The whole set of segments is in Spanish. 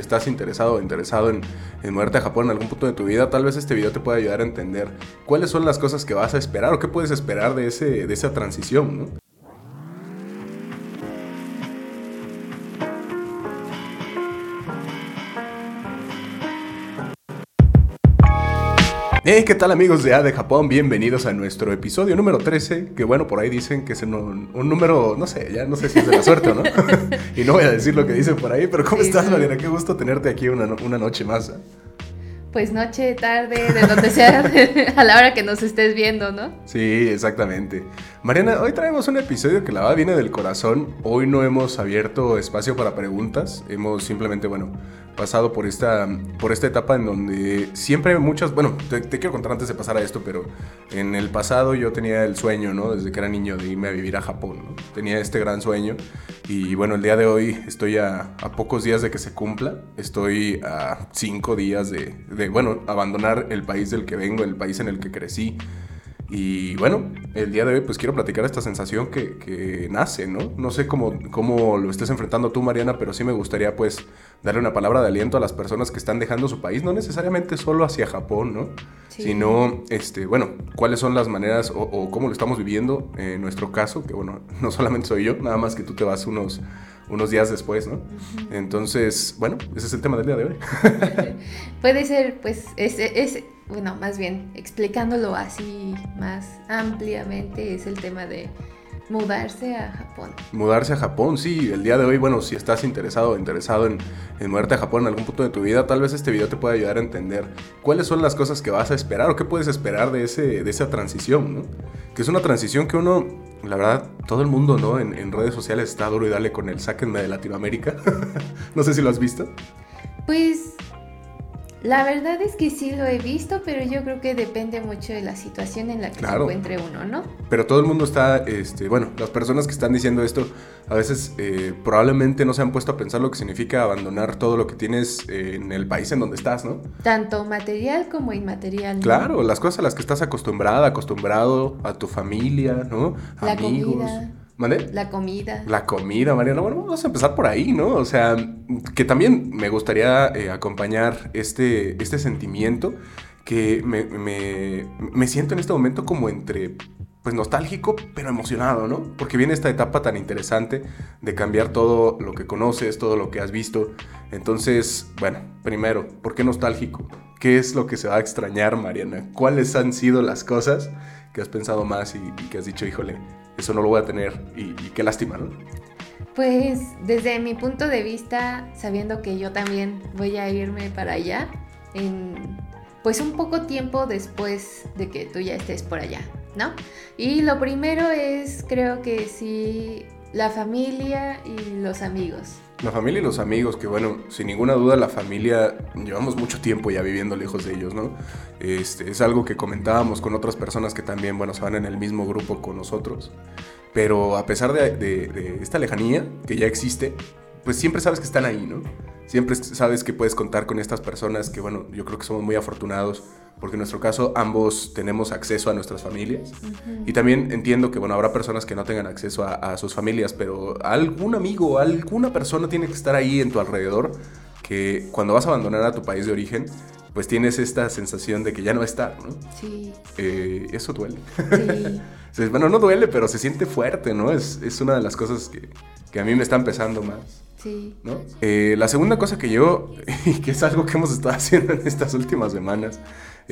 estás interesado o interesado en, en a Japón en algún punto de tu vida, tal vez este video te pueda ayudar a entender cuáles son las cosas que vas a esperar o qué puedes esperar de, ese, de esa transición, ¿no? Hey, ¿qué tal amigos de A de Japón? Bienvenidos a nuestro episodio número 13, que bueno, por ahí dicen que es un, un número, no sé, ya no sé si es de la suerte o no. y no voy a decir lo que dicen por ahí, pero ¿cómo Sí, estás. Mariana? Qué gusto tenerte aquí una, una noche más. ¿eh? Pues noche, tarde, de donde sea, a la hora que nos estés viendo, ¿no? Sí, exactamente. Mariana, hoy traemos un episodio que la verdad viene del corazón. Hoy no hemos abierto espacio para preguntas. Hemos simplemente, bueno, pasado por esta, por esta etapa en donde siempre muchas... Bueno, te, quiero contar antes de pasar a esto, pero en el pasado yo tenía el sueño, ¿no? Desde que era niño de irme a vivir a Japón. Tenía este gran sueño. Y bueno, el día de hoy estoy a, pocos días de que se cumpla. Estoy a cinco días de, bueno, abandonar el país del que vengo, el país en el que crecí. Y bueno, el día de hoy pues quiero platicar esta sensación que, que nace, ¿no? No sé cómo, cómo lo estés enfrentando tú, Mariana, pero sí me gustaría pues darle una palabra de aliento a las personas que están dejando su país, no necesariamente solo hacia Japón, ¿no? Sí. Sino, este, bueno, cuáles son las maneras o, o cómo lo estamos viviendo en nuestro caso, que bueno, no solamente soy yo, nada más que tú te vas unos, unos días después, ¿no? Entonces, bueno, ese es el tema del día de hoy. Puede ser, pues, es, es, bueno, más bien, explicándolo así más ampliamente, es el tema de mudarse a Japón. Mudarse a Japón, sí, el día de hoy, bueno, si estás interesado o interesado en, en moverte a Japón en algún punto de tu vida, tal vez este video te pueda ayudar a entender cuáles son las cosas que vas a esperar o qué puedes esperar de, ese, de esa transición, ¿no? Que es una transición que uno, la verdad, todo el mundo, ¿no? En, en redes sociales está duro y dale con el sáquenme de Latinoamérica. no sé si lo has visto. Pues, la verdad es que sí lo he visto, pero yo creo que depende mucho de la situación en la que Claro. se encuentre uno, ¿no? Pero todo el mundo está, este, bueno, las personas que están diciendo esto a veces eh, probablemente no se han puesto a pensar lo que significa abandonar todo lo que tienes eh, en el país en donde estás, ¿no? Tanto material como inmaterial. ¿no? Claro, las cosas a las que estás acostumbrada, acostumbrado, a tu familia, ¿no? La Amigos. comida. La comida. La comida, Mariana. Bueno, vamos a empezar por ahí, ¿no? O sea, que también me gustaría eh, acompañar este, este sentimiento que me, me- me siento en este momento como entre, pues nostálgico, pero emocionado, ¿no? Porque viene esta etapa tan interesante de cambiar todo lo que conoces, todo lo que has visto. Entonces, bueno, primero, ¿por qué nostálgico? ¿Qué es lo que se va a extrañar, Mariana? ¿Cuáles han sido las cosas que has pensado más y, y que has dicho, híjole, eso no lo voy a tener y, qué lástima, ¿no? Pues desde mi punto de vista, sabiendo que yo también voy a irme para allá, pues un poco tiempo después de que tú ya estés por allá, ¿no? Y lo primero es, creo que sí, la familia y los amigos. La familia y los amigos, que bueno, sin ninguna duda la familia, llevamos mucho tiempo ya viviendo lejos de ellos, ¿no? Este, es algo que comentábamos con otras personas que también, bueno, se van en el mismo grupo con nosotros. Pero a pesar de, de- esta lejanía que ya existe, pues siempre sabes que están ahí, ¿no? Siempre sabes que puedes contar con estas personas que, bueno, yo creo que somos muy afortunados porque en nuestro caso ambos tenemos acceso a nuestras familias. Y también entiendo que, bueno, habrá personas que no tengan acceso a, a sus familias, pero algún amigo, alguna persona tiene que estar ahí en tu alrededor que cuando vas a abandonar a tu país de origen, pues tienes esta sensación de que ya no estar, ¿no? Sí, Eh, eso duele. sí. Bueno, no duele, pero se siente fuerte, ¿no? Es, es una de las cosas que, que a mí me están pesando más. Sí. ¿no? Eh, la segunda cosa que yo, y que es algo que hemos estado haciendo en estas últimas semanas,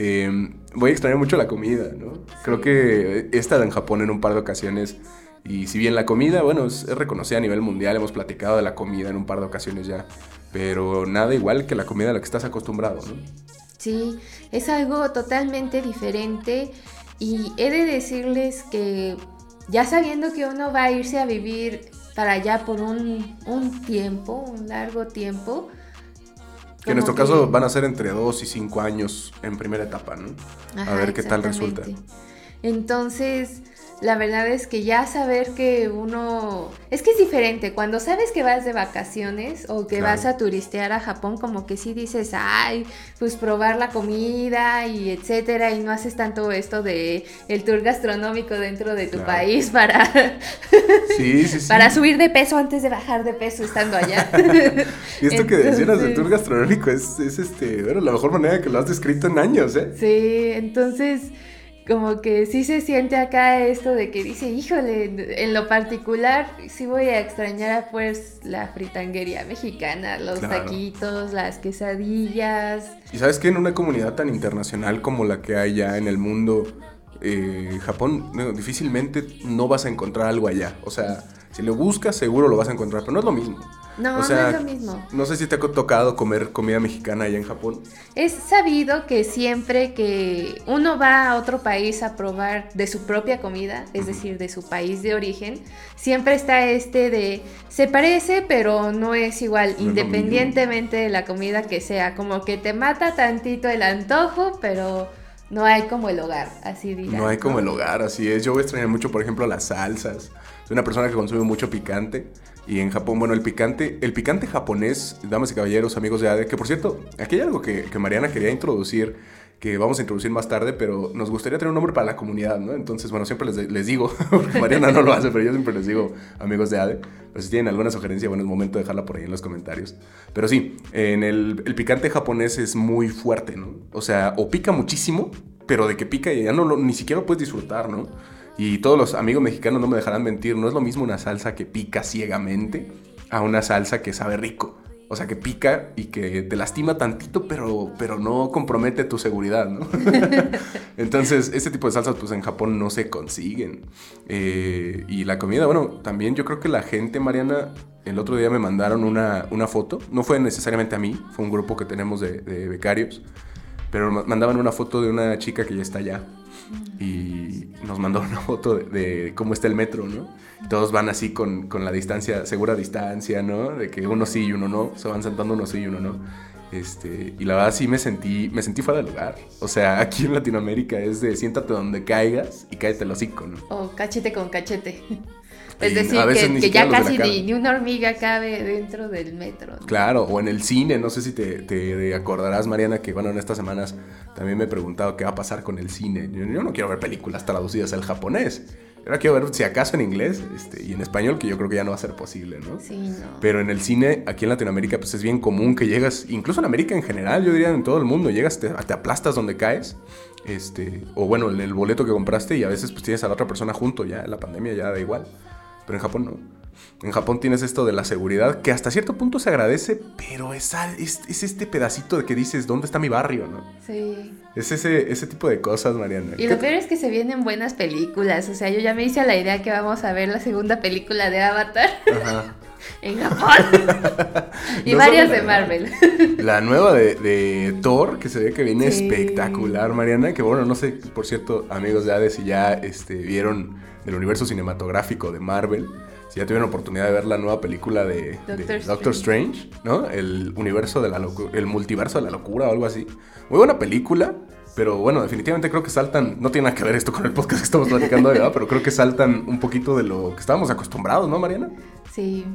eh, voy a extrañar mucho la comida, ¿no? Creo que he estado en Japón en un par de ocasiones y si bien la comida, bueno, es, es reconocida a nivel mundial, hemos platicado de la comida en un par de ocasiones ya, pero nada igual que la comida a la que estás acostumbrado, ¿no? Sí, es algo totalmente diferente y he de decirles que ya sabiendo que uno va a irse a vivir para allá por un, un tiempo, un largo tiempo. Que en nuestro caso van a ser entre 2 y 5 años en primera etapa, ¿no? a ver qué tal resulta. Entonces, la verdad es que ya saber que uno... Es que es diferente, cuando sabes que vas de vacaciones o que vas a turistear a Japón, como que sí dices, ay, pues probar la comida y etcétera, y no haces tanto esto de el tour gastronómico dentro de tu país para... para subir de peso antes de bajar de peso estando allá. y esto que decías del tour gastronómico es, es este, bueno, la mejor manera que lo has descrito en años, ¿eh? Sí, entonces como que sí se siente acá esto de que dice, híjole, en lo particular sí voy a extrañar pues la fritanguería mexicana, los taquitos, las quesadillas. Y sabes que en una comunidad tan internacional como la que hay ya en el mundo, eh, Japón, difícilmente no vas a encontrar algo allá. O sea, si lo buscas seguro lo vas a encontrar, pero no es lo mismo. No, no es lo mismo. No sé si te ha tocado comer comida mexicana allá en Japón. Es sabido que siempre que uno va a otro país a probar de su propia comida, es decir, de su país de origen, siempre está este de se parece, pero no es igual, independientemente de la comida que sea. Como que te mata tantito el antojo, pero no hay como el hogar, así dirán. No hay como el hogar, así es. Yo voy a extrañar mucho, por ejemplo, las salsas. Soy una persona que consume mucho picante. Y en Japón, bueno, el picante, el picante japonés, damas y caballeros, amigos de ADE, que por cierto, aquí hay algo que, que Mariana quería introducir, que vamos a introducir más tarde, pero nos gustaría tener un nombre para la comunidad, ¿no? Entonces, bueno, siempre les, les digo, porque Mariana no lo hace, pero yo siempre les digo, amigos de ADE, pues si tienen alguna sugerencia, bueno, es momento de dejarla por ahí en los comentarios. Pero sí, en el, el picante japonés es muy fuerte, ¿no? O sea, o pica muchísimo, pero de que pica y ya no lo, ni siquiera lo puedes disfrutar, ¿no? Y todos los amigos mexicanos no me dejarán mentir, no es lo mismo una salsa que pica ciegamente a una salsa que sabe rico. O sea, que pica y que te lastima tantito, pero, pero no compromete tu seguridad, ¿no? Entonces, este tipo de salsas, pues en Japón no se consiguen. Eh, y la comida, bueno, también yo creo que la gente, Mariana, el otro día me mandaron una, foto. No fue necesariamente a mí, fue un grupo que tenemos de becarios. Pero mandaban una foto de una chica que ya está allá y nos mandó una foto de, cómo está el metro, ¿no? Todos van así con, con, la distancia, segura distancia, ¿no? De que uno sí y uno no, se van sentando uno sí y uno no. Este, y la verdad sí me sentí, me sentí fuera de lugar. O sea, aquí en Latinoamérica es de siéntate donde caigas y cállate el hocico, ¿no? O cachete con cachete. Es decir, que, ya casi ni, una hormiga cabe dentro del metro. Claro, o en el cine, no sé si te, acordarás, Mariana, que bueno, en estas semanas también me he preguntado qué va a pasar con el cine. Yo, no quiero ver películas traducidas al japonés. Ahora quiero ver si acaso en inglés este, y en español, que yo creo que ya no va a ser posible, ¿no? Sí, no. Pero en el cine, aquí en Latinoamérica, pues es bien común que llegas, incluso en América en general, yo diría en todo el mundo, llegas, te, te aplastas donde caes, este, o bueno, en el boleto que compraste y a veces pues tienes a la otra persona junto, ya la pandemia ya da igual. Pero en Japón no. En Japón tienes esto de la seguridad que hasta cierto punto se agradece, pero es, es, este pedacito de que dices, ¿dónde está mi barrio? ¿no? Sí. Es ese, ese tipo de cosas, Mariana. Y lo peor es que se vienen buenas películas. O sea, yo ya me hice la idea que vamos a ver la segunda película de Avatar. Ajá. en Japón. y varias de Marvel. La nueva de, Thor, que se ve que viene espectacular, Mariana. Que bueno, no sé, por cierto, amigos de Hades, si ya este, vieron del universo cinematográfico de Marvel. Si ya tuvieron oportunidad de ver la nueva película de Doctor, Strange. ¿no? El universo de la el multiverso de la locura o algo así. Muy buena película. Pero bueno, definitivamente creo que saltan, no tiene nada que ver esto con el podcast que estamos platicando, ¿verdad? pero creo que saltan un poquito de lo que estábamos acostumbrados, ¿no, Mariana? Sí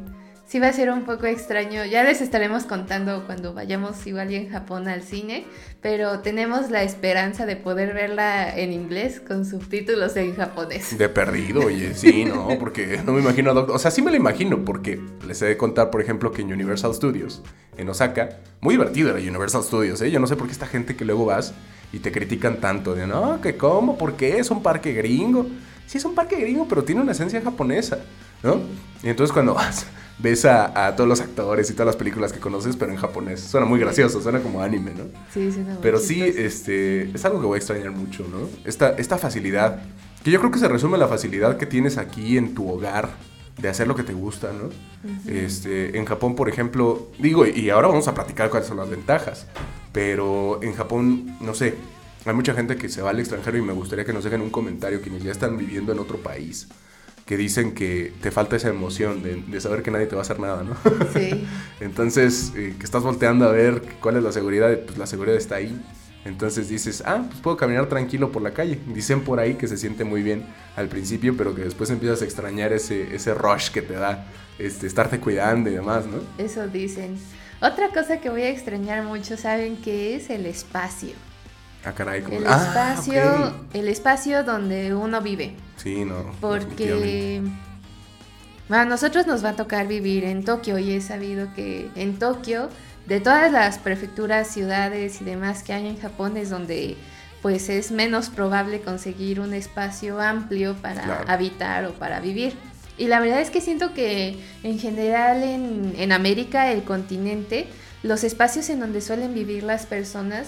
sí va a ser un poco extraño. Ya les estaremos contando cuando vayamos igual y en Japón al cine, pero tenemos la esperanza de poder verla en inglés con subtítulos en japonés. De perdido, oye, sí, no, porque no me imagino a. O sea, sí me lo imagino, porque les he de contar, por ejemplo, que en Universal Studios, en Osaka, muy divertido era Universal Studios, ¿eh? Yo no sé por qué esta gente que luego vas y te critican tanto, de no, que cómo, por qué, es un parque gringo. Sí, es un parque gringo, pero tiene una esencia japonesa, ¿no? Y entonces cuando vas ves a, todos los actores y todas las películas que conoces, pero en japonés. Suena muy gracioso, suena como anime, ¿no? Sí, sí, no, Pero sí, este, es algo que voy a extrañar mucho, ¿no? Esta, esta facilidad, que yo creo que se resume en la facilidad que tienes aquí en tu hogar de hacer lo que te gusta, ¿no? este, en Japón, por ejemplo, digo, y ahora vamos a platicar cuáles son las ventajas, pero en Japón, no sé, hay mucha gente que se va al extranjero y me gustaría que nos dejen un comentario quienes ya están viviendo en otro país que dicen que te falta esa emoción de, saber que nadie te va a hacer nada, ¿no? Sí. Entonces, eh, que estás volteando a ver cuál es la seguridad, pues la seguridad está ahí. Entonces dices, ah, pues puedo caminar tranquilo por la calle. Dicen por ahí que se siente muy bien al principio, pero que después empiezas a extrañar ese, ese rush que te da este, estarte cuidando y demás, ¿no? Eso dicen. Otra cosa que voy a extrañar mucho, ¿saben qué es? El espacio. Ah, caray, como... El Ah, espacio, el espacio donde uno vive. Sí, no. Porque a nosotros nos va a tocar vivir en Tokio y he sabido que en Tokio, de todas las prefecturas, ciudades y demás que hay en Japón, es donde pues es menos probable conseguir un espacio amplio para Claro. habitar o para vivir. Y la verdad es que siento que en general en, en América, el continente, los espacios en donde suelen vivir las personas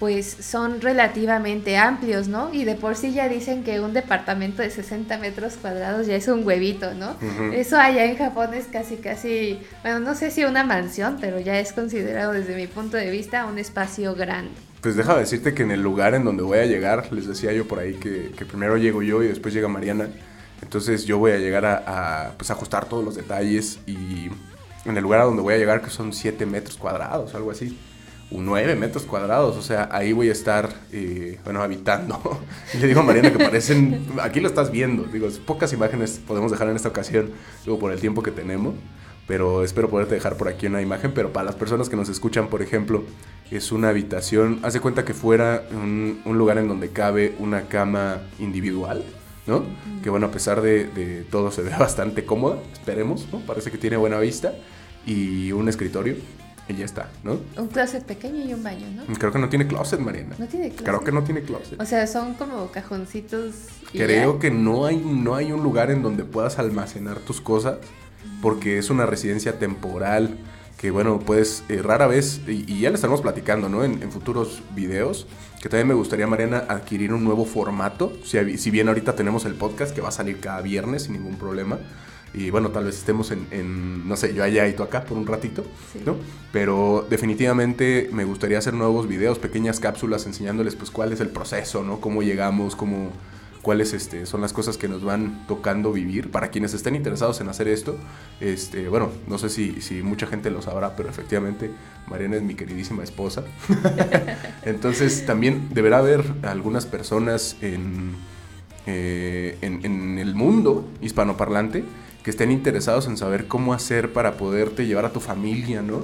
pues son relativamente amplios, ¿no? Y de por sí ya dicen que un departamento de 60 metros cuadrados ya es un huevito, ¿no? Eso allá en Japón es casi, casi, bueno, no sé si una mansión, pero ya es considerado desde mi punto de vista un espacio grande. Pues déjame decirte que en el lugar en donde voy a llegar, les decía yo por ahí que, que primero llego yo y después llega Mariana. Entonces yo voy a llegar a, a, pues, ajustar todos los detalles y en el lugar a donde voy a llegar, que son 7 metros cuadrados, algo así, 9 metros cuadrados, o sea, ahí voy a estar, eh, bueno, habitando. Le digo a Mariana que parecen, aquí lo estás viendo, digo, pocas imágenes podemos dejar en esta ocasión, digo, por el tiempo que tenemos. Pero espero poderte dejar por aquí una imagen. Pero para las personas que nos escuchan, por ejemplo, es una habitación. Haz de cuenta que fuera un, un lugar en donde cabe una cama individual, ¿no? Que bueno, a pesar de, de todo se ve bastante cómoda, esperemos, ¿no? Parece que tiene buena vista. Y un escritorio, y ya está, ¿no? Un closet pequeño y un baño, ¿no? Creo que no tiene closet, Mariana. No tiene closet. Creo que no tiene closet. O sea, son como cajoncitos. Creo ya. que no hay, no hay un lugar en donde puedas almacenar tus cosas porque es una residencia temporal que bueno, puedes eh, rara vez, y, y ya le estaremos platicando, ¿no? En, en futuros videos, que también me gustaría, Mariana, adquirir un nuevo formato. Si, si bien ahorita tenemos el podcast que va a salir cada viernes sin ningún problema. Y bueno, tal vez estemos en, en, no sé, yo allá y tú acá por un ratito, Sí. ¿no? Pero definitivamente me gustaría hacer nuevos videos, pequeñas cápsulas enseñándoles pues cuál es el proceso, ¿no? Cómo llegamos, cómo, cuáles este, son las cosas que nos van tocando vivir. Para quienes estén interesados en hacer esto, este, bueno, no sé si, si mucha gente lo sabrá, pero efectivamente Mariana es mi queridísima esposa. Entonces también deberá haber algunas personas en, eh, en, en el mundo hispanoparlante que estén interesados en saber cómo hacer para poderte llevar a tu familia, ¿no?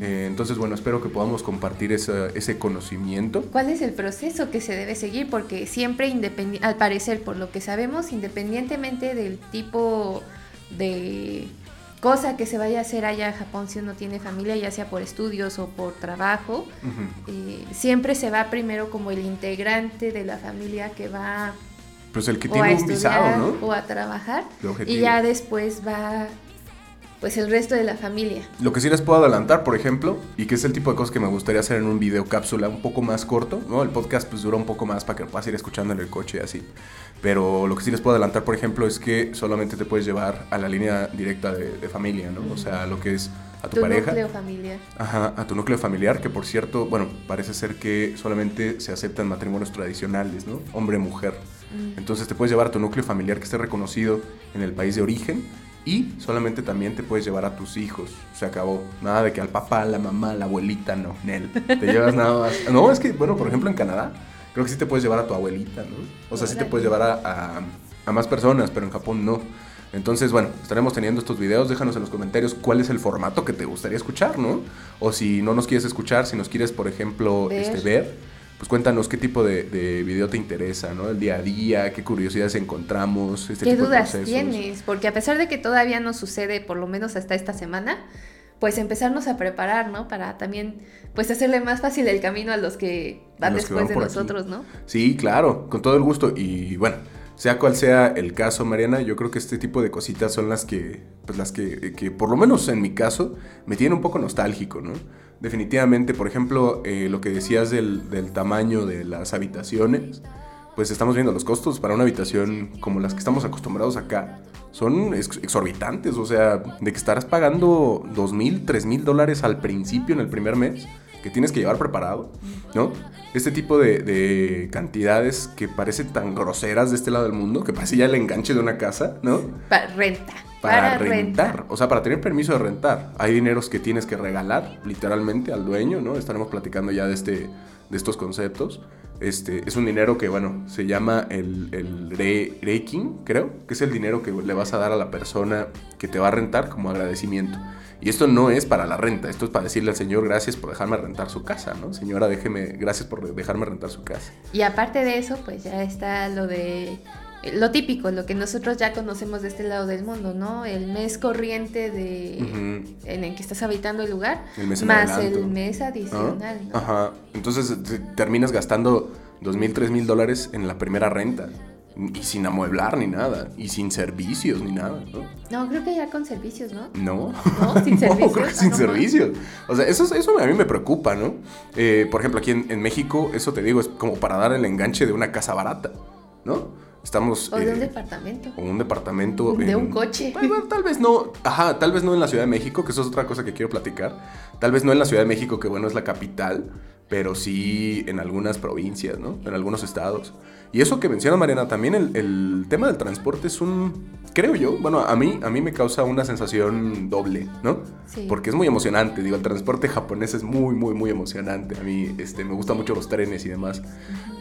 Eh, entonces, bueno, espero que podamos compartir esa- ese conocimiento. ¿Cuál es el proceso que se debe seguir? Porque siempre, al parecer, por lo que sabemos, independientemente del tipo de cosa que se vaya a hacer allá a Japón si uno tiene familia, ya sea por estudios o por trabajo, eh, siempre se va primero como el integrante de la familia que va Pues el que o a tiene un estudiar visado, ¿no? o a trabajar y ya después va pues el resto de la familia. Lo que sí les puedo adelantar, por ejemplo, y que es el tipo de cosas que me gustaría hacer en un video cápsula un poco más corto, ¿no? El podcast pues dura un poco más para que lo puedas ir escuchando en el coche y así. Pero lo que sí les puedo adelantar, por ejemplo, es que solamente te puedes llevar a la línea directa de, de familia, ¿no? O sea, lo que es a tu, Tu pareja. núcleo familiar. Ajá, a tu núcleo familiar, que por cierto, bueno, parece ser que solamente se aceptan matrimonios tradicionales, ¿no? Hombre-mujer. Mm. Entonces te puedes llevar a tu núcleo familiar que esté reconocido en el país de origen y solamente también te puedes llevar a tus hijos. Se acabó. Nada de que al papá, la mamá, la abuelita, no, Nel. Te llevas nada más. No, es que, bueno, por ejemplo en Canadá, creo que sí te puedes llevar a tu abuelita, ¿no? O sea, sí te puedes llevar a, a- a más personas, pero en Japón no. Entonces, bueno, estaremos teniendo estos videos. Déjanos en los comentarios cuál es el formato que te gustaría escuchar, ¿no? O si no nos quieres escuchar, si nos quieres, por ejemplo, Ver. este, ver pues cuéntanos qué tipo de, de video te interesa, ¿no? El día a día, qué curiosidades encontramos, este ¿Qué tipo de dudas procesos. tienes? Porque a pesar de que todavía no sucede, por lo menos hasta esta semana, pues empezarnos a preparar, ¿no? Para también, pues hacerle más fácil el camino a los que van los que después van de aquí. nosotros, ¿no? Sí, claro, con todo el gusto. Y bueno, sea cual sea el caso, Mariana, yo creo que este tipo de cositas son las que, pues las que, que por lo menos en mi caso, me tienen un poco nostálgico, ¿no? Definitivamente, por ejemplo, eh, lo que decías del, del tamaño de las habitaciones, pues estamos viendo los costos para una habitación como las que estamos acostumbrados acá. Son ex- exorbitantes, o sea, de que estarás pagando dos mil, tres mil dólares al principio en el primer mes, que tienes que llevar preparado, ¿no? Este tipo de, de cantidades que parecen tan groseras de este lado del mundo, que parece ya el enganche de una casa, ¿no? Pa- renta. Para, rentar. O sea, para tener permiso de rentar. Hay dineros que tienes que regalar, literalmente, al dueño, ¿no? Estaremos platicando ya de, este, de estos conceptos. Este, es un dinero que, bueno, se llama el, el reiking, creo, que es el dinero que le vas a dar a la persona que te va a rentar como agradecimiento. Y esto no es para la renta, esto es para decirle al señor gracias por dejarme rentar su casa, ¿no? Señora, déjeme, gracias por dejarme rentar su casa. Y aparte de eso, pues ya está lo de lo típico, lo que nosotros ya conocemos de este lado del mundo, ¿no? El mes corriente de en el que estás habitando el lugar, más el mes adicional, ¿no? Ajá. Entonces terminas gastando dos mil, tres mil dólares en la primera renta. Y sin amueblar ni nada. Y sin servicios ni nada, ¿no? No, creo que ya con servicios, ¿no? No. No, sin servicios. creo que sin servicios. O sea, eso, eso a mí me preocupa, ¿no? Eh, por ejemplo, aquí en, México, eso te digo, es como para dar el enganche de una casa barata, ¿no? Estamos... O de un departamento. O un departamento. De un coche. tal vez no, ajá, tal vez no en la Ciudad de México, que eso es otra cosa que quiero platicar. Tal vez no en la Ciudad de México, que bueno, es la capital, pero sí en algunas provincias, ¿no? En algunos estados. Y eso que menciona Mariana, también el, tema del transporte es un, creo yo, bueno, a mí, a mí me causa una sensación doble, ¿no? Sí. Porque es muy emocionante, digo, el transporte japonés es muy, muy, muy emocionante. A mí este, me gustan mucho los trenes y demás,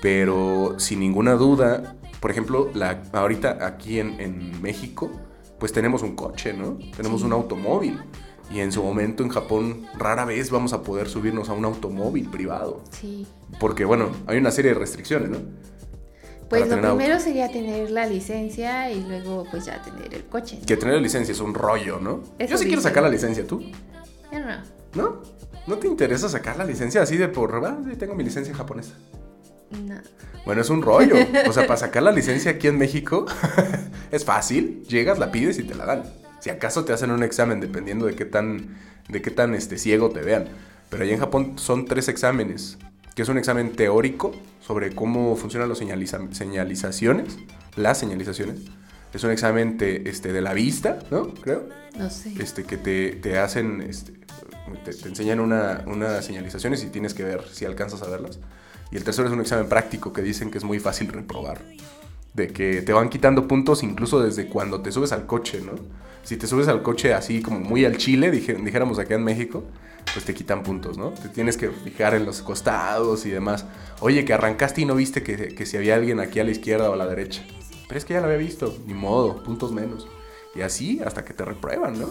pero sin ninguna duda, por ejemplo, la, ahorita aquí en, en México, pues tenemos un coche, ¿no? Tenemos un automóvil. Y en su momento en Japón rara vez vamos a poder subirnos a un automóvil privado. Sí. Porque bueno, hay una serie de restricciones, ¿no? Pues lo primero sería tener la licencia y luego pues ya tener el coche. Que tener la licencia es un rollo, ¿no? Yo sí quiero sacar la licencia, ¿tú? Yo no. ¿No? ¿No te interesa sacar la licencia así de por... Ah, tengo mi licencia japonesa. No. Bueno, es un rollo. O sea, para sacar la licencia aquí en México es fácil. Llegas, la pides y te la dan. Si acaso te hacen un examen, dependiendo de qué tan, de qué tan este, ciego te vean. Pero allá en Japón son tres exámenes que es un examen teórico sobre cómo funcionan las señalizaciones, las señalizaciones. Es un examen este, de la vista, ¿no? Creo. No sé. Este, que te, hacen, este, te, enseñan unas señalizaciones y tienes que ver si alcanzas a verlas. Y el tercero es un examen práctico que dicen que es muy fácil reprobar. De que te van quitando puntos incluso desde cuando te subes al coche, ¿no? Si te subes al coche así como muy al chile, dijéramos acá en México, pues te quitan puntos, ¿no? Te tienes que fijar en los costados y demás. Oye, que arrancaste y no viste que, si había alguien aquí a la izquierda o a la derecha. Pero es que ya lo había visto, ni modo, puntos menos. Y así hasta que te reprueban, ¿no?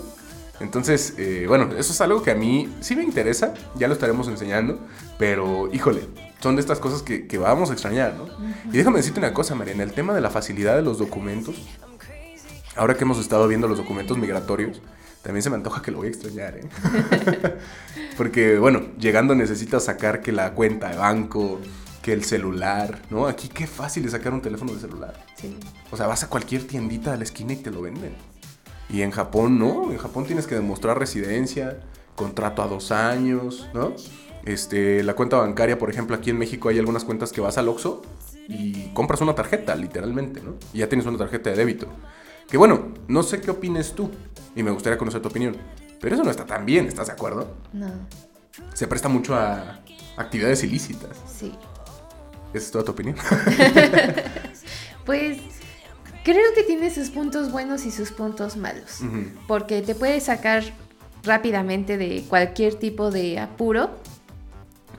Entonces, eh, bueno, eso es algo que a mí sí me interesa, ya lo estaremos enseñando, pero híjole, son de estas cosas que, vamos a extrañar, ¿no? Y déjame decirte una cosa, María, en el tema de la facilidad de los documentos, ahora que hemos estado viendo los documentos migratorios, también se me antoja que lo voy a extrañar, ¿eh? Porque, bueno, llegando necesitas sacar que la cuenta de banco, que el celular, ¿no? Aquí qué fácil es sacar un teléfono de celular. Sí. O sea, vas a cualquier tiendita de la esquina y te lo venden. Y en Japón, no. En Japón tienes que demostrar residencia, contrato a dos años, ¿no? Este, la cuenta bancaria, por ejemplo, aquí en México hay algunas cuentas que vas al Oxxo y compras una tarjeta, literalmente, ¿no? Y ya tienes una tarjeta de débito. Que bueno, no sé qué opines tú y me gustaría conocer tu opinión. Pero eso no está tan bien, ¿estás de acuerdo? No. Se presta mucho a actividades ilícitas. Sí. ¿Esa es toda tu opinión? pues creo que tiene sus puntos buenos y sus puntos malos. Porque te puede sacar rápidamente de cualquier tipo de apuro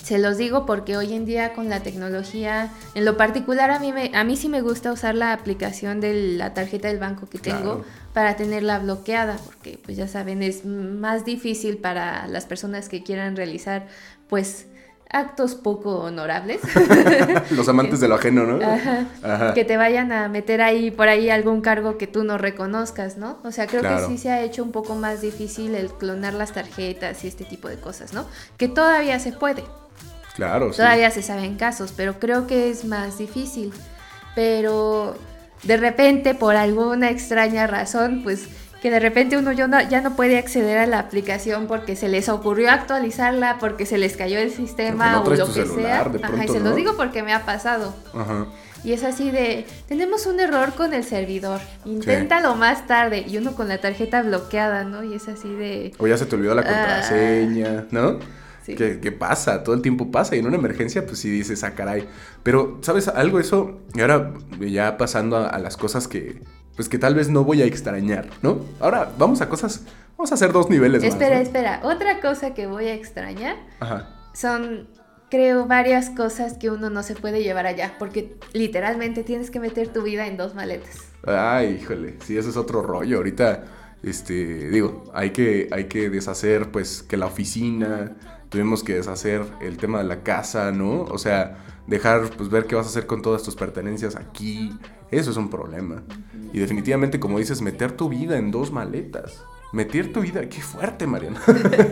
se los digo porque hoy en día con la tecnología, en lo particular a mí, me, a mí sí me gusta usar la aplicación de la tarjeta del banco que tengo para tenerla bloqueada, porque pues ya saben, es más difícil para las personas que quieran realizar pues actos poco honorables. Los amantes de lo ajeno, ¿no? Ajá, Que te vayan a meter ahí por ahí algún cargo que tú no reconozcas, ¿no? O sea, creo que sí se ha hecho un poco más difícil el clonar las tarjetas y este tipo de cosas, ¿no? Que todavía se puede. Claro, Todavía se saben casos, pero creo que es más difícil. Pero de repente, por alguna extraña razón, pues que de repente uno ya no, ya no puede acceder a la aplicación porque se les ocurrió actualizarla, porque se les cayó el sistema o lo que sea. Ajá, y se los digo porque me ha pasado. Ajá. Y es así de, tenemos un error con el servidor, inténtalo más tarde. Y uno con la tarjeta bloqueada, ¿no? Y es así de... O ya se te olvidó la contraseña, ¿no? ¿Qué, pasa? Todo el tiempo pasa y en una emergencia pues sí dices, ah, caray. Pero, ¿sabes algo? Eso, y ahora ya pasando a, las cosas que, pues que tal vez no voy a extrañar, ¿no? Ahora vamos a cosas, vamos a hacer dos niveles. Espera, más, espera, otra cosa que voy a extrañar son, creo, varias cosas que uno no se puede llevar allá, porque literalmente tienes que meter tu vida en dos maletas. Ay, híjole, sí, eso es otro rollo. Ahorita, este, digo, hay que, hay que deshacer, pues, que la oficina, tuvimos que deshacer el tema de la casa, ¿no? O sea, dejar, pues, ver qué vas a hacer con todas tus pertenencias aquí. Eso es un problema. Y definitivamente, como dices, meter tu vida en dos maletas. Meter tu vida, qué fuerte, Mariana.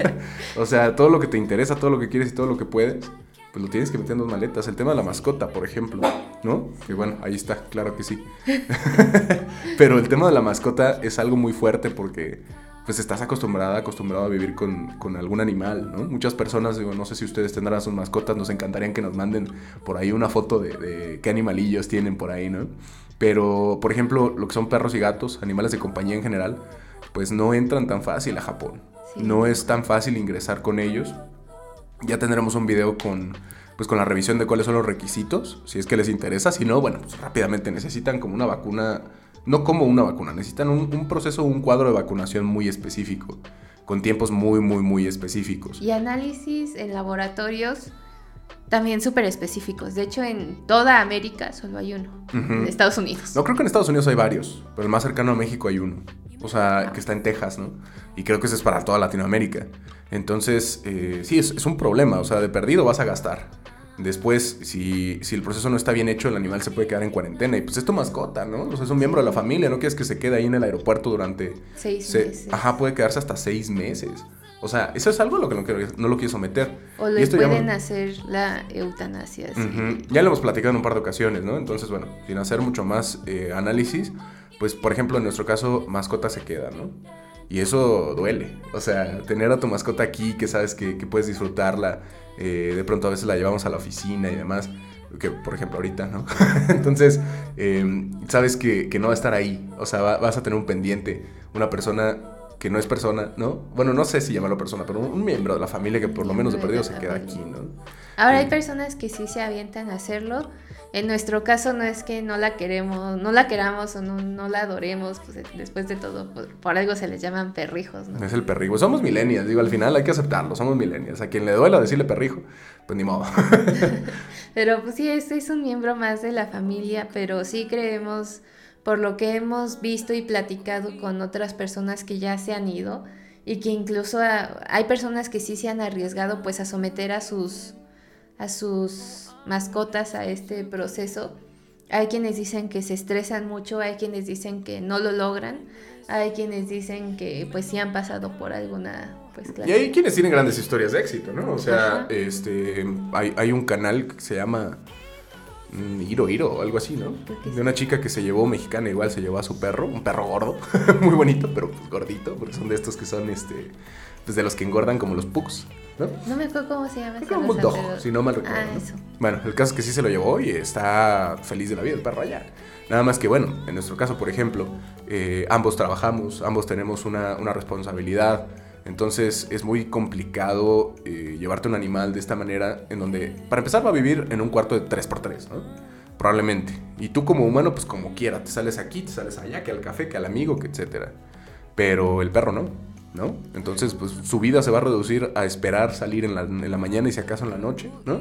o sea, todo lo que te interesa, todo lo que quieres y todo lo que puedes, pues lo tienes que meter en dos maletas. El tema de la mascota, por ejemplo, ¿no? Que bueno, ahí está, claro que sí. Pero el tema de la mascota es algo muy fuerte porque pues estás acostumbrada, acostumbrado a vivir con, algún animal, ¿no? Muchas personas, digo, no sé si ustedes tendrán sus mascotas, nos encantaría que nos manden por ahí una foto de, qué animalillos tienen por ahí, ¿no? Pero, por ejemplo, lo que son perros y gatos, animales de compañía en general, pues no entran tan fácil a Japón. No es tan fácil ingresar con ellos. Ya tendremos un video con, pues con la revisión de cuáles son los requisitos, si es que les interesa. Si no, bueno, pues rápidamente necesitan como una vacuna no como una vacuna, necesitan un, proceso, un cuadro de vacunación muy específico, con tiempos muy, muy, muy específicos. Y análisis en laboratorios también súper específicos. De hecho, en toda América solo hay uno, en Estados Unidos. No, creo que en Estados Unidos hay varios, pero el más cercano a México hay uno. O sea, que está en Texas, ¿no? Y creo que ese es para toda Latinoamérica. Entonces, eh, sí, es, es un problema. O sea, de perdido vas a gastar. Después, si, si, el proceso no está bien hecho, el animal se puede quedar en cuarentena. Y pues es tu mascota, ¿no? O sea, es un miembro de la familia, no quieres que se quede ahí en el aeropuerto durante... Seis meses. Ajá, puede quedarse hasta seis meses. O sea, eso es algo a lo que no, quiero, no lo quiero someter. O le pueden hacer la eutanasia. Ya lo hemos platicado en un par de ocasiones, ¿no? Entonces, bueno, sin hacer mucho más eh, análisis, pues, por ejemplo, en nuestro caso, mascota se queda, ¿no? Y eso duele. O sea, tener a tu mascota aquí, que sabes que, que puedes disfrutarla, eh, de pronto a veces la llevamos a la oficina y demás, que por ejemplo ahorita, ¿no? Entonces, em, sabes que, no va a estar ahí, o sea, vas a tener un pendiente, una persona que no es persona, ¿no? Bueno, no sé si llamarlo persona, pero un, miembro de la familia que por lo menos de perdido se queda aquí, ¿no? Ahora hay personas que sí se avientan a hacerlo. En nuestro caso no es que no la queremos, no la queramos o no, la adoremos, pues después de todo, por, algo se les llaman perrijos, ¿no? Es el perrijo. Somos milenias, digo, al final hay que aceptarlo, somos milenias. A quien le duela decirle perrijo, pues ni modo. pero pues sí, este es un miembro más de la familia, pero sí creemos, por lo que hemos visto y platicado con otras personas que ya se han ido, y que incluso hay personas que sí se han arriesgado pues a someter a sus a sus mascotas a este proceso. Hay quienes dicen que se estresan mucho, hay quienes dicen que no lo logran, hay quienes dicen que pues sí han pasado por alguna pues clase. Y hay quienes tienen grandes historias de éxito, ¿no? O sea, este hay, hay, un canal que se llama mm, Hiro Hiro o algo así, ¿no? De una chica que se llevó mexicana, igual se llevó a su perro, un perro gordo, muy bonito, pero pues gordito, porque son de estos que son este pues de los que engordan como los pugs. ¿No? No me acuerdo cómo se llama. Es como un dog, si no mal recuerdo. Ah, eso. Bueno, el caso es que sí se lo llevó y está feliz de la vida el perro allá. Nada más que, bueno, en nuestro caso, por ejemplo, eh, ambos trabajamos, ambos tenemos una, una, responsabilidad. Entonces es muy complicado eh, llevarte un animal de esta manera, en donde, para empezar, va a vivir en un cuarto de 3x3, ¿no? Probablemente. Y tú como humano, pues como quiera, te sales aquí, te sales allá, que al café, que al amigo, que etcétera. Pero el perro no. ¿No? Entonces, pues su vida se va a reducir a esperar salir en la, en la mañana y si acaso en la noche, ¿no?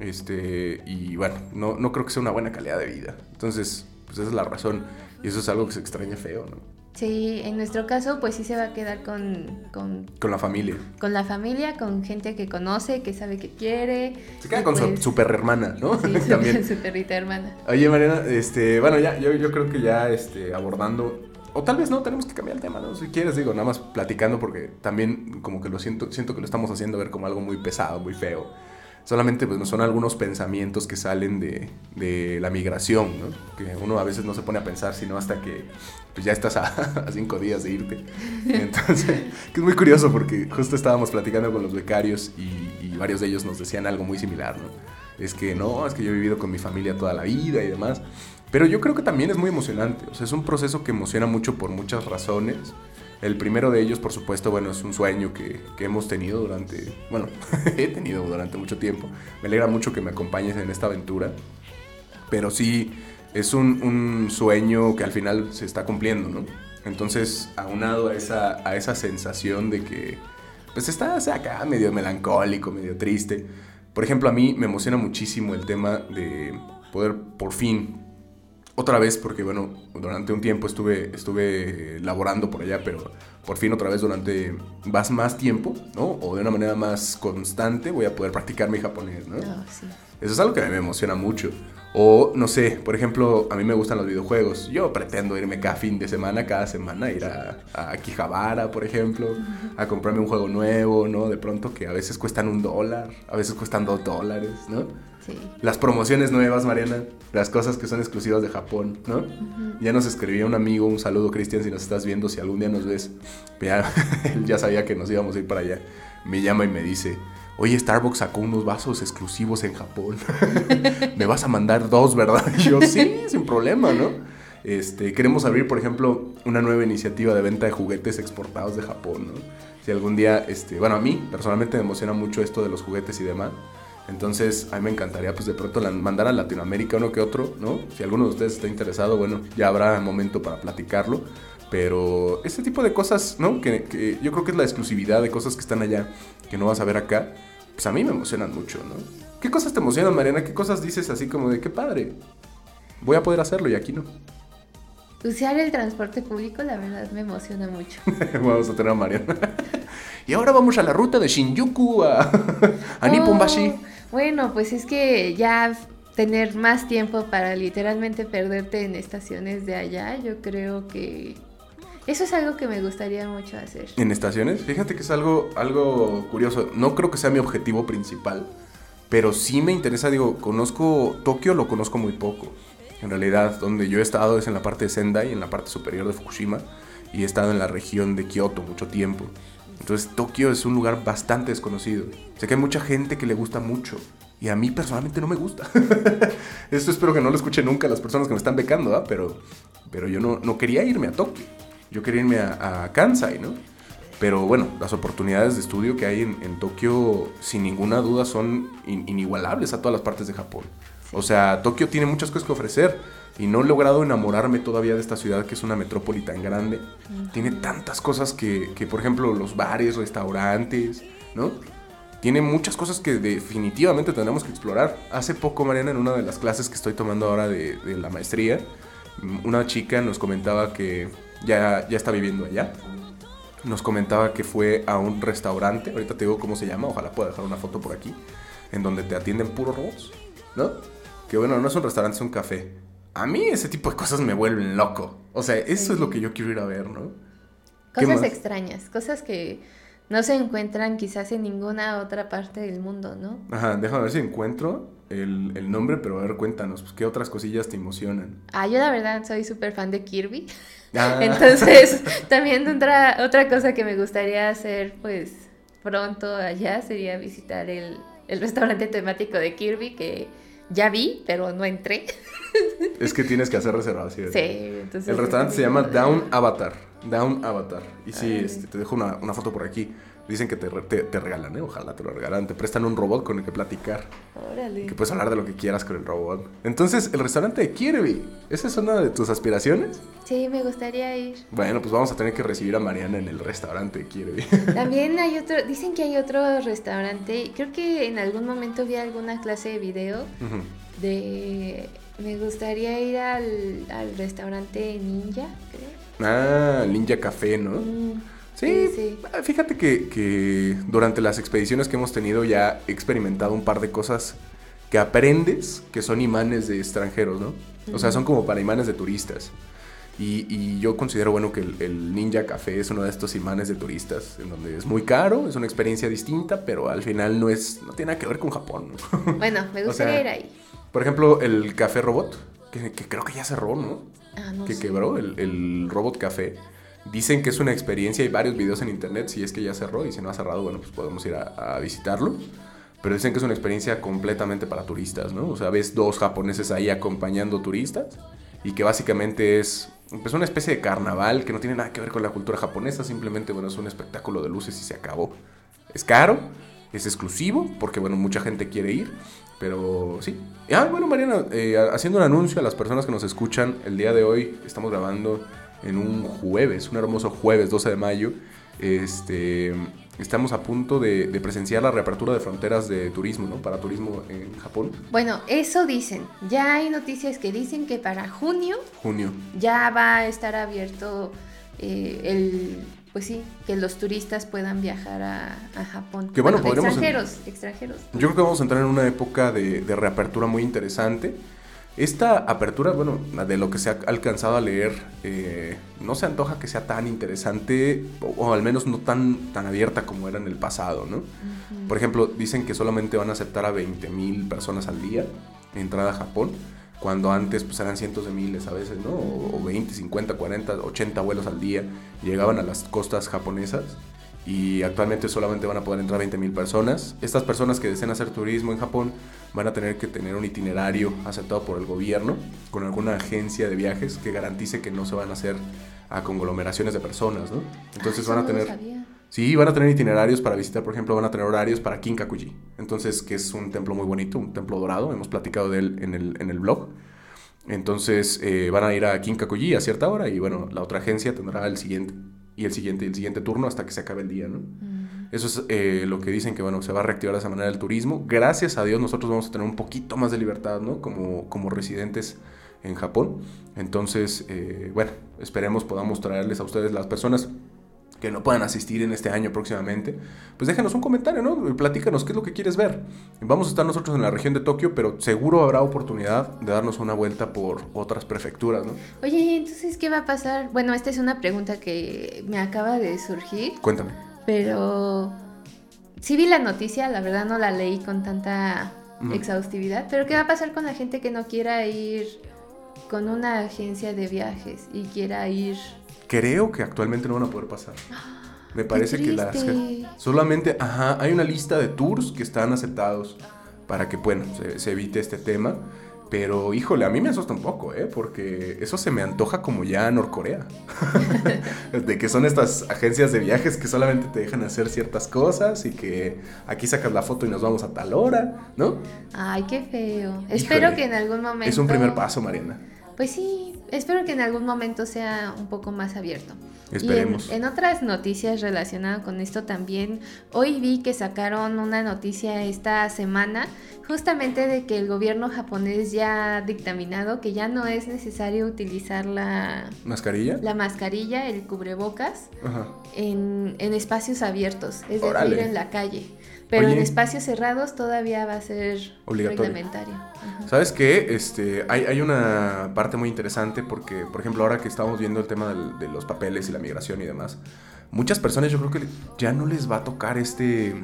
Este, y bueno, no, no creo que sea una buena calidad de vida. Entonces, pues esa es la razón. Y eso es algo que se extraña feo, ¿no? Sí, en nuestro caso, pues sí se va a quedar con, con... Con la familia. Con la familia, con gente que conoce, que sabe que quiere. Se queda con su, pues super hermana, ¿no? Sí, También. su perrita hermana. Oye, Mariana, este, bueno, ya, yo, yo creo que ya este, abordando o tal vez no, tenemos que cambiar el tema, ¿no? Si quieres, digo, nada más platicando porque también como que lo siento, siento que lo estamos haciendo ver como algo muy pesado, muy feo. Solamente pues son algunos pensamientos que salen de, de la migración, ¿no? Que uno a veces no se pone a pensar sino hasta que pues ya estás a, cinco días de irte. Entonces, que es muy curioso porque justo estábamos platicando con los becarios y, y varios de ellos nos decían algo muy similar, ¿no? Es que no, es que yo he vivido con mi familia toda la vida y demás. Pero yo creo que también es muy emocionante. O sea, es un proceso que emociona mucho por muchas razones. El primero de ellos, por supuesto, bueno, es un sueño que, que hemos tenido durante, bueno, he tenido durante mucho tiempo. Me alegra mucho que me acompañes en esta aventura. Pero sí, es un, un sueño que al final se está cumpliendo, ¿no? Entonces, aunado a esa, a esa sensación de que, pues estás acá medio melancólico, medio triste. Por ejemplo, a mí me emociona muchísimo el tema de poder por fin, otra vez, porque bueno, durante un tiempo estuve, estuve laborando por allá, pero por fin otra vez durante más, más tiempo, ¿no? O de una manera más constante voy a poder practicar mi japonés, ¿no? Ah, sí. Eso es algo que a mí me emociona mucho. O, no sé, por ejemplo, a mí me gustan los videojuegos. Yo pretendo irme cada fin de semana, cada semana, ir a, a Quijabara, por ejemplo, a comprarme un juego nuevo, ¿no? De pronto que a veces cuestan un dólar, a veces cuestan dos dólares, ¿no? Sí. Las promociones nuevas, Mariana, las cosas que son exclusivas de Japón, ¿no? Ya nos escribía un amigo, un saludo, Cristian, si nos estás viendo, si algún día nos ves. Ya, él ya sabía que nos íbamos a ir para allá. Me llama y me dice, oye, Starbucks sacó unos vasos exclusivos en Japón. me vas a mandar dos, ¿verdad? Y yo, sí, sin problema, ¿no? Este, queremos abrir, por ejemplo, una nueva iniciativa de venta de juguetes exportados de Japón, ¿no? Si algún día, este, bueno, a mí personalmente me emociona mucho esto de los juguetes y demás. Entonces, a mí me encantaría, pues, de pronto mandar a Latinoamérica uno que otro, ¿no? Si alguno de ustedes está interesado, bueno, ya habrá momento para platicarlo. Pero este tipo de cosas, ¿no? Que, que yo creo que es la exclusividad de cosas que están allá, que no vas a ver acá, pues a mí me emocionan mucho, ¿no? ¿Qué cosas te emocionan, Mariana? ¿Qué cosas dices así como de qué padre? Voy a poder hacerlo y aquí no. Usar el transporte público, la verdad, me emociona mucho. vamos a tener a Mariana. y ahora vamos a la ruta de Shinjuku a, a Nipponbashi. Bueno, pues es que ya tener más tiempo para literalmente perderte en estaciones de allá, yo creo que eso es algo que me gustaría mucho hacer. En estaciones, fíjate que es algo, algo curioso. No creo que sea mi objetivo principal, pero sí me interesa, digo, conozco Tokio, lo conozco muy poco. En realidad, donde yo he estado es en la parte de Sendai, en la parte superior de Fukushima, y he estado en la región de Kioto mucho tiempo. Entonces, Tokio es un lugar bastante desconocido. Sé que hay mucha gente que le gusta mucho, y a mí personalmente no me gusta. Esto espero que no lo escuchen nunca las personas que me están becando, ¿ah? pero, pero yo no, no quería irme a Tokio. Yo quería irme a, Kansai, ¿no? Pero bueno, las oportunidades de estudio que hay en, Tokio, sin ninguna duda, son in- inigualables a todas las partes de Japón. O sea, Tokio tiene muchas cosas que ofrecer y no he logrado enamorarme todavía de esta ciudad que es una metrópoli tan grande. Tiene tantas cosas que, que, por ejemplo, los bares, restaurantes, ¿no? Tiene muchas cosas que definitivamente tendremos que explorar. Hace poco, Mariana, en una de las clases que estoy tomando ahora de, de la maestría, una chica nos comentaba que ya, ya está viviendo allá. Nos comentaba que fue a un restaurante, ahorita te digo cómo se llama, ojalá pueda dejar una foto por aquí, en donde te atienden puros robots, ¿no? Que bueno, no es un restaurante, es un café. A mí ese tipo de cosas me vuelven loco. O sea, eso Sí. es lo que yo quiero ir a ver, ¿no? ¿Qué Cosas extrañas, cosas que no se encuentran quizás en ninguna otra parte del mundo, ¿no? Ajá, déjame ver si encuentro el, el nombre, pero a ver, cuéntanos, pues, ¿qué otras cosillas te emocionan? Ah, yo la verdad soy súper fan de Kirby. Ah, Entonces, también otra, otra cosa que me gustaría hacer, pues, pronto allá sería visitar el, el restaurante temático de Kirby, que ya vi, pero no entré. es que tienes que hacer reservación. Sí, entonces... El restaurante se llama Down Avatar. Down Avatar. Y sí, este, te dejo una, una foto por aquí. Dicen que te, te, te regalan, ¿eh? Ojalá te lo regalan. Te prestan un robot con el que platicar. Órale. Que puedes hablar de lo que quieras con el robot. Entonces, el restaurante de Kirby. ¿Esa es una de tus aspiraciones? Sí, me gustaría ir. Bueno, pues vamos a tener que recibir a Mariana en el restaurante de Kirby. También hay otro, dicen que hay otro restaurante, creo que en algún momento vi alguna clase de video de... Me gustaría ir al, al restaurante Ninja, creo. ah, Ninja Café, ¿no? Mm, Sí, sí. fíjate que, que durante las expediciones que hemos tenido ya he experimentado un par de cosas que aprendes que son imanes de extranjeros, ¿no? O sea, son como para imanes de turistas. Y, y yo considero, bueno, que el, el Ninja Café es uno de estos imanes de turistas, en donde es muy caro, es una experiencia distinta, pero al final no es, no tiene nada que ver con Japón, ¿no? Bueno, me O gustaría sea, ir ahí. Por ejemplo, el Café Robot, que, que creo que ya cerró, ¿no? Ah, no que sé. quebró, el, el Robot Café. Dicen que es una experiencia, hay varios videos en internet, si es que ya cerró, y si no ha cerrado, bueno, pues podemos ir a, visitarlo. Pero dicen que es una experiencia completamente para turistas, ¿no? O sea, ves dos japoneses ahí acompañando turistas, y que básicamente es pues, una especie de carnaval que no tiene nada que ver con la cultura japonesa, simplemente, bueno, es un espectáculo de luces y se acabó. Es caro, es exclusivo, porque, bueno, mucha gente quiere ir, Pero sí. Ah, bueno, Mariana, eh, haciendo un anuncio a las personas que nos escuchan, el día de hoy estamos grabando en un jueves, un hermoso jueves 12 de mayo. Este, estamos a punto de, presenciar la reapertura de fronteras de turismo, ¿no? Para turismo en Japón. Bueno, eso dicen. Ya hay noticias que dicen que para junio. Junio. Ya va a estar abierto eh, el pues sí, que los turistas puedan viajar a, Japón. Que bueno, extranjeros, extranjeros. Yo creo que vamos a entrar en una época de, reapertura muy interesante. Esta apertura, bueno, de lo que se ha alcanzado a leer, eh, no se antoja que sea tan interesante, o, al menos no tan, tan abierta como era en el pasado, ¿no? Por ejemplo, dicen que solamente van a aceptar a 20 mil personas al día entrada a Japón cuando antes pues eran cientos de miles a veces, ¿no? O, 20, 50, 40, 80 vuelos al día llegaban a las costas japonesas y actualmente solamente van a poder entrar 20 mil personas. Estas personas que deseen hacer turismo en Japón van a tener que tener un itinerario aceptado por el gobierno con alguna agencia de viajes que garantice que no se van a hacer a conglomeraciones de personas, ¿no? Entonces van a tener... Sí, van a tener itinerarios para visitar, por ejemplo, van a tener horarios para Kinkakuji. Entonces, que es un templo muy bonito, un templo dorado. Hemos platicado de él en el, en el blog. Entonces, eh, van a ir a Kinkakuji a cierta hora y, bueno, la otra agencia tendrá el siguiente y el siguiente el siguiente turno hasta que se acabe el día, ¿no? Eso es eh, lo que dicen que, bueno, se va a reactivar de esa manera el turismo. Gracias a Dios nosotros vamos a tener un poquito más de libertad, ¿no? Como, como residentes en Japón. Entonces, eh, bueno, esperemos podamos traerles a ustedes las personas que no puedan asistir en este año próximamente, pues déjanos un comentario, ¿no? Platícanos qué es lo que quieres ver. Vamos a estar nosotros en la región de Tokio, pero seguro habrá oportunidad de darnos una vuelta por otras prefecturas, ¿no? Oye, entonces, ¿qué va a pasar? Bueno, esta es una pregunta que me acaba de surgir. Cuéntame. Pero sí vi la noticia, la verdad no la leí con tanta exhaustividad, pero ¿qué va a pasar con la gente que no quiera ir con una agencia de viajes y quiera ir creo que actualmente no van a poder pasar. Me parece que las solamente, ajá, hay una lista de tours que están aceptados para que, bueno, se, evite este tema. Pero, híjole, a mí me asusta un poco, ¿eh? Porque eso se me antoja como ya Norcorea. de que son estas agencias de viajes que solamente te dejan hacer ciertas cosas y que aquí sacas la foto y nos vamos a tal hora, ¿no? Ay, qué feo. Espero que en algún momento... Es un primer paso, Mariana. Pues sí, espero que en algún momento sea un poco más abierto. Esperemos. Y en, otras noticias relacionadas con esto también, hoy vi que sacaron una noticia esta semana justamente de que el gobierno japonés ya ha dictaminado que ya no es necesario utilizar la mascarilla, la mascarilla, el cubrebocas En, en, espacios abiertos, es decir, en la calle. Pero en espacios cerrados todavía va a ser reglamentario. ¿Sabes qué? Este, hay, hay, una parte muy interesante porque, por ejemplo, ahora que estamos viendo el tema de los papeles y la migración y demás, muchas personas yo creo que ya no les va a tocar este,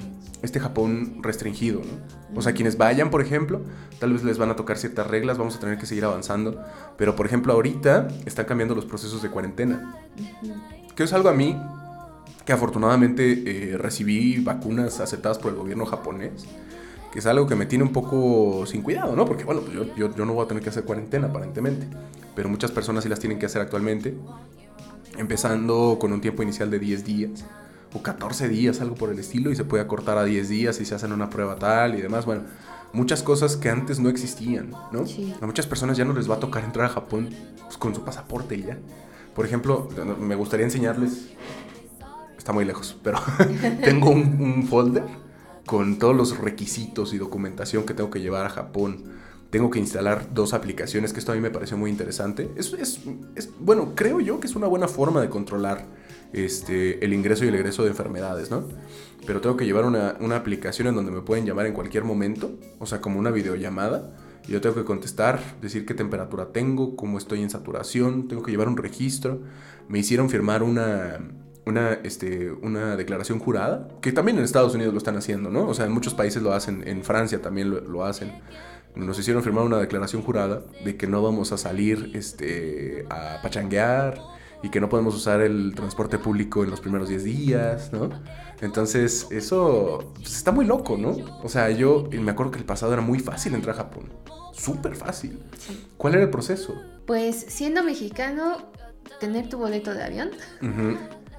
este Japón restringido, ¿no? O sea, quienes vayan, por ejemplo, tal vez les van a tocar ciertas reglas, vamos a tener que seguir avanzando, pero por ejemplo ahorita están cambiando los procesos de cuarentena, que es algo a mí que afortunadamente eh, recibí vacunas aceptadas por el gobierno japonés, que es algo que me tiene un poco sin cuidado, ¿no? Porque, bueno, pues yo, yo, no voy a tener que hacer cuarentena aparentemente, pero muchas personas sí las tienen que hacer actualmente, empezando con un tiempo inicial de 10 días o 14 días, algo por el estilo, y se puede acortar a 10 días si se hacen una prueba tal y demás. Bueno, muchas cosas que antes no existían, ¿no? A muchas personas ya no les va a tocar entrar a Japón pues, con su pasaporte y ya. Por ejemplo, me gustaría enseñarles está muy lejos, pero tengo un, folder con todos los requisitos y documentación que tengo que llevar a Japón. Tengo que instalar dos aplicaciones, que esto a mí me pareció muy interesante. Es, bueno, creo yo que es una buena forma de controlar este, el ingreso y el egreso de enfermedades, ¿no? Pero tengo que llevar una, una aplicación en donde me pueden llamar en cualquier momento, o sea, como una videollamada. Yo tengo que contestar, decir qué temperatura tengo, cómo estoy en saturación, tengo que llevar un registro. Me hicieron firmar una, una, este, una declaración jurada, que también en Estados Unidos lo están haciendo, ¿no? O sea, en muchos países lo hacen, en Francia también lo, hacen. Nos hicieron firmar una declaración jurada de que no vamos a salir este, a pachanguear y que no podemos usar el transporte público en los primeros 10 días, ¿no? Entonces, eso pues, está muy loco, ¿no? O sea, yo me acuerdo que el pasado era muy fácil entrar a Japón. Súper fácil. ¿Cuál era el proceso? Pues siendo mexicano, tener tu boleto de avión,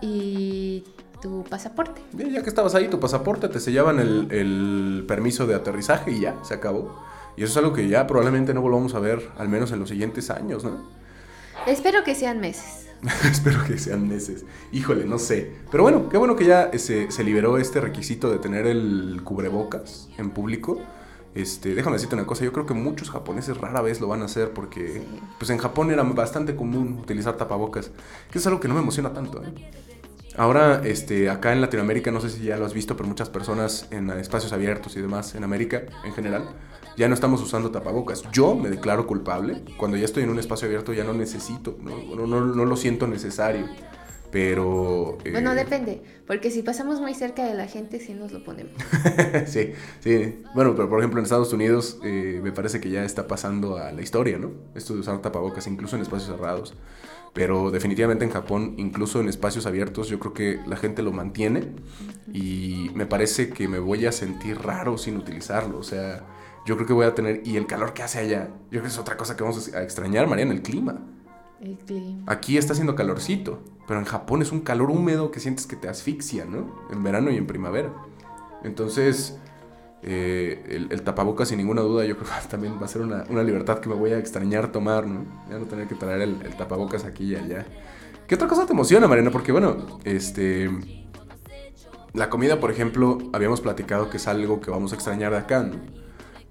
y tu pasaporte. ya que estabas ahí, tu pasaporte, te sellaban el, permiso de aterrizaje y ya, se acabó. Y eso es algo que ya probablemente no volvamos a ver, al menos en los siguientes años, ¿no? Espero que sean meses. Espero que sean meses. Híjole, no sé. Pero bueno, qué bueno que ya se, se liberó este requisito de tener el cubrebocas en público. Este, déjame decirte una cosa, yo creo que muchos japoneses rara vez lo van a hacer porque pues en Japón era bastante común utilizar tapabocas, que es algo que no me emociona tanto. ¿eh? Ahora, este, acá en Latinoamérica, no sé si ya lo has visto, pero muchas personas en espacios abiertos y demás, en América en general, ya no estamos usando tapabocas. Yo me declaro culpable. Cuando ya estoy en un espacio abierto ya no necesito, no, no, no lo siento necesario. Pero... Bueno, eh, depende, porque si pasamos muy cerca de la gente, sí nos lo ponemos. sí, sí. Bueno, pero por ejemplo en Estados Unidos eh, me parece que ya está pasando a la historia, ¿no? Esto de usar tapabocas, incluso en espacios cerrados. Pero definitivamente en Japón, incluso en espacios abiertos, yo creo que la gente lo mantiene y me parece que me voy a sentir raro sin utilizarlo. O sea, yo creo que voy a tener... Y el calor que hace allá, yo creo que es otra cosa que vamos a extrañar, María, en el clima. El clima. Aquí está haciendo calorcito, pero en Japón es un calor húmedo que sientes que te asfixia, ¿no? En verano y en primavera. Entonces, eh, el, tapabocas sin ninguna duda yo creo que también va a ser una, libertad que me voy a extrañar tomar, ¿no? Ya no tener que traer el, tapabocas aquí y allá. ¿Qué otra cosa te emociona, Mariana? Porque bueno, este... La comida, por ejemplo, habíamos platicado que es algo que vamos a extrañar de acá, ¿no?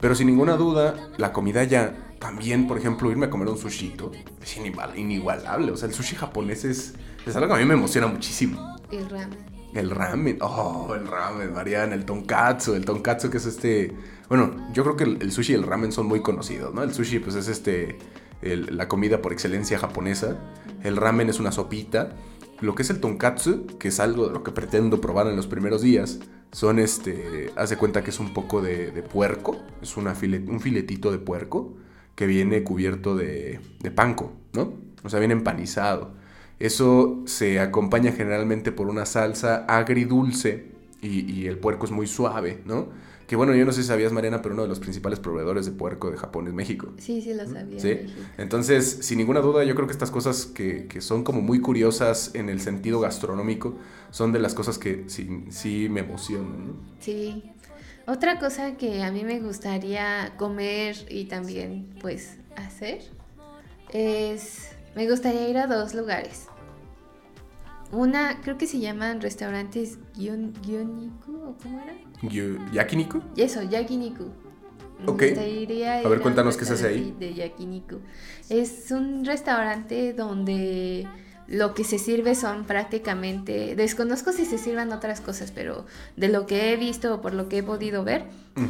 Pero sin ninguna duda, la comida ya también, por ejemplo, irme a comer un sushito es inigualable. O sea, el sushi japonés es, es algo que a mí me emociona muchísimo. El ramen. El ramen, oh, el ramen, Mariana, el tonkatsu, el tonkatsu que es este... Bueno, yo creo que el, sushi y el ramen son muy conocidos, ¿no? El sushi pues es este, la comida por excelencia japonesa. El ramen es una sopita. Lo que es el tonkatsu, que es algo de lo que pretendo probar en los primeros días, son este, haz de cuenta que es un poco de, puerco, es una un filetito de puerco que viene cubierto de, panco, ¿no? O sea, viene empanizado. Eso se acompaña generalmente por una salsa agridulce y, y el puerco es muy suave, ¿no? Que bueno, yo no sé si sabías, Mariana, pero uno de los principales proveedores de puerco de Japón es México. Sí, sí lo sabía. ¿Sí? Entonces, sin ninguna duda, yo creo que estas cosas que, que, son como muy curiosas en el sentido gastronómico son de las cosas que sí, sí me emocionan. ¿no? Sí. Otra cosa que a mí me gustaría comer y también pues hacer es, me gustaría ir a dos lugares. Una, creo que se llaman restaurantes Gyoniku, ¿o cómo era? ¿Yakiniku? Eso, Yakiniku. Ok. a ver, cuéntanos qué se hace ahí. De Yakiniku. Es un restaurante donde lo que se sirve son prácticamente, desconozco si se sirvan otras cosas, pero de lo que he visto o por lo que he podido ver,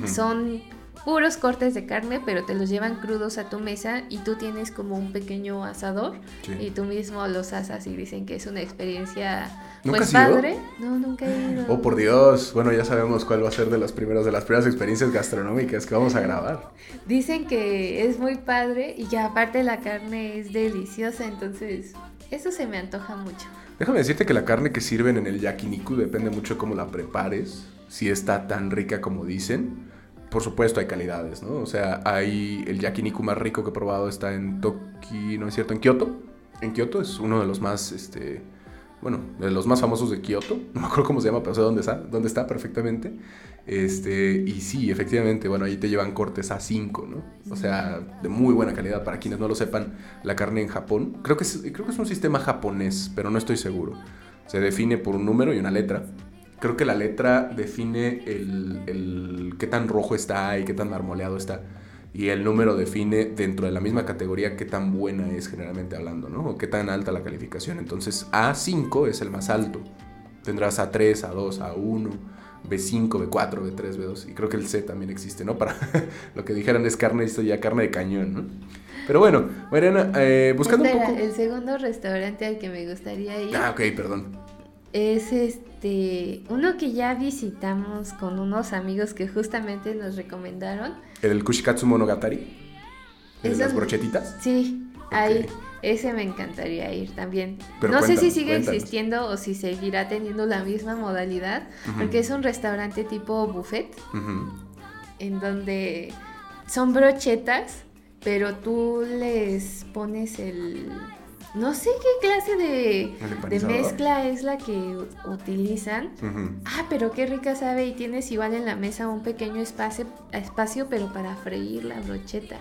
son puros cortes de carne, pero te los llevan crudos a tu mesa y tú tienes como un pequeño asador y tú mismo los asas y dicen que es una experiencia pues padre. No, nunca he ido. Oh, por Dios. Bueno, ya sabemos cuál va a ser de los primeros de las primeras experiencias gastronómicas que vamos a grabar. Dicen que es muy padre y que aparte la carne es deliciosa, entonces eso se me antoja mucho. Déjame decirte que la carne que sirven en el yakiniku depende mucho de cómo la prepares, si está tan rica como dicen. Por supuesto hay calidades, ¿no? O sea, hay el yakiniku más rico que he probado está en Toki, ¿no es cierto? En Kioto. En Kioto es uno de los más, este, bueno, de los más famosos de Kioto. No me acuerdo cómo se llama, pero sé dónde está, dónde está perfectamente. Este, y sí, efectivamente, bueno, ahí te llevan cortes A5, ¿no? O sea, de muy buena calidad. Para quienes no lo sepan, la carne en Japón, creo que es, creo que es un sistema japonés, pero no estoy seguro. Se define por un número y una letra. Creo que la letra define el, el qué tan rojo está y qué tan marmoleado está. Y el número define dentro de la misma categoría qué tan buena es generalmente hablando, ¿no? O qué tan alta la calificación. Entonces A5 es el más alto. Tendrás A3, A2, A1 B5, B4, B3, B2. Y creo que el C también existe, ¿no? Para lo que dijeran es carne, esto ya carne de cañón, ¿no? Pero bueno, Mariana, eh, buscando un poco. El segundo restaurante al que me gustaría ir. Ah, ok, perdón. Es este. Uno que ya visitamos con unos amigos que justamente nos recomendaron. ¿El Kushikatsu Monogatari? ¿El las brochetitas? Sí, ahí. Ese me encantaría ir también. no sé si sigue existiendo o si seguirá teniendo la misma modalidad, porque es un restaurante tipo buffet, en donde son brochetas, pero tú les pones el, no sé qué clase de, mezcla es la que utilizan. Ah, pero qué rica sabe y tienes igual en la mesa un pequeño espacio, espacio pero para freír la brocheta.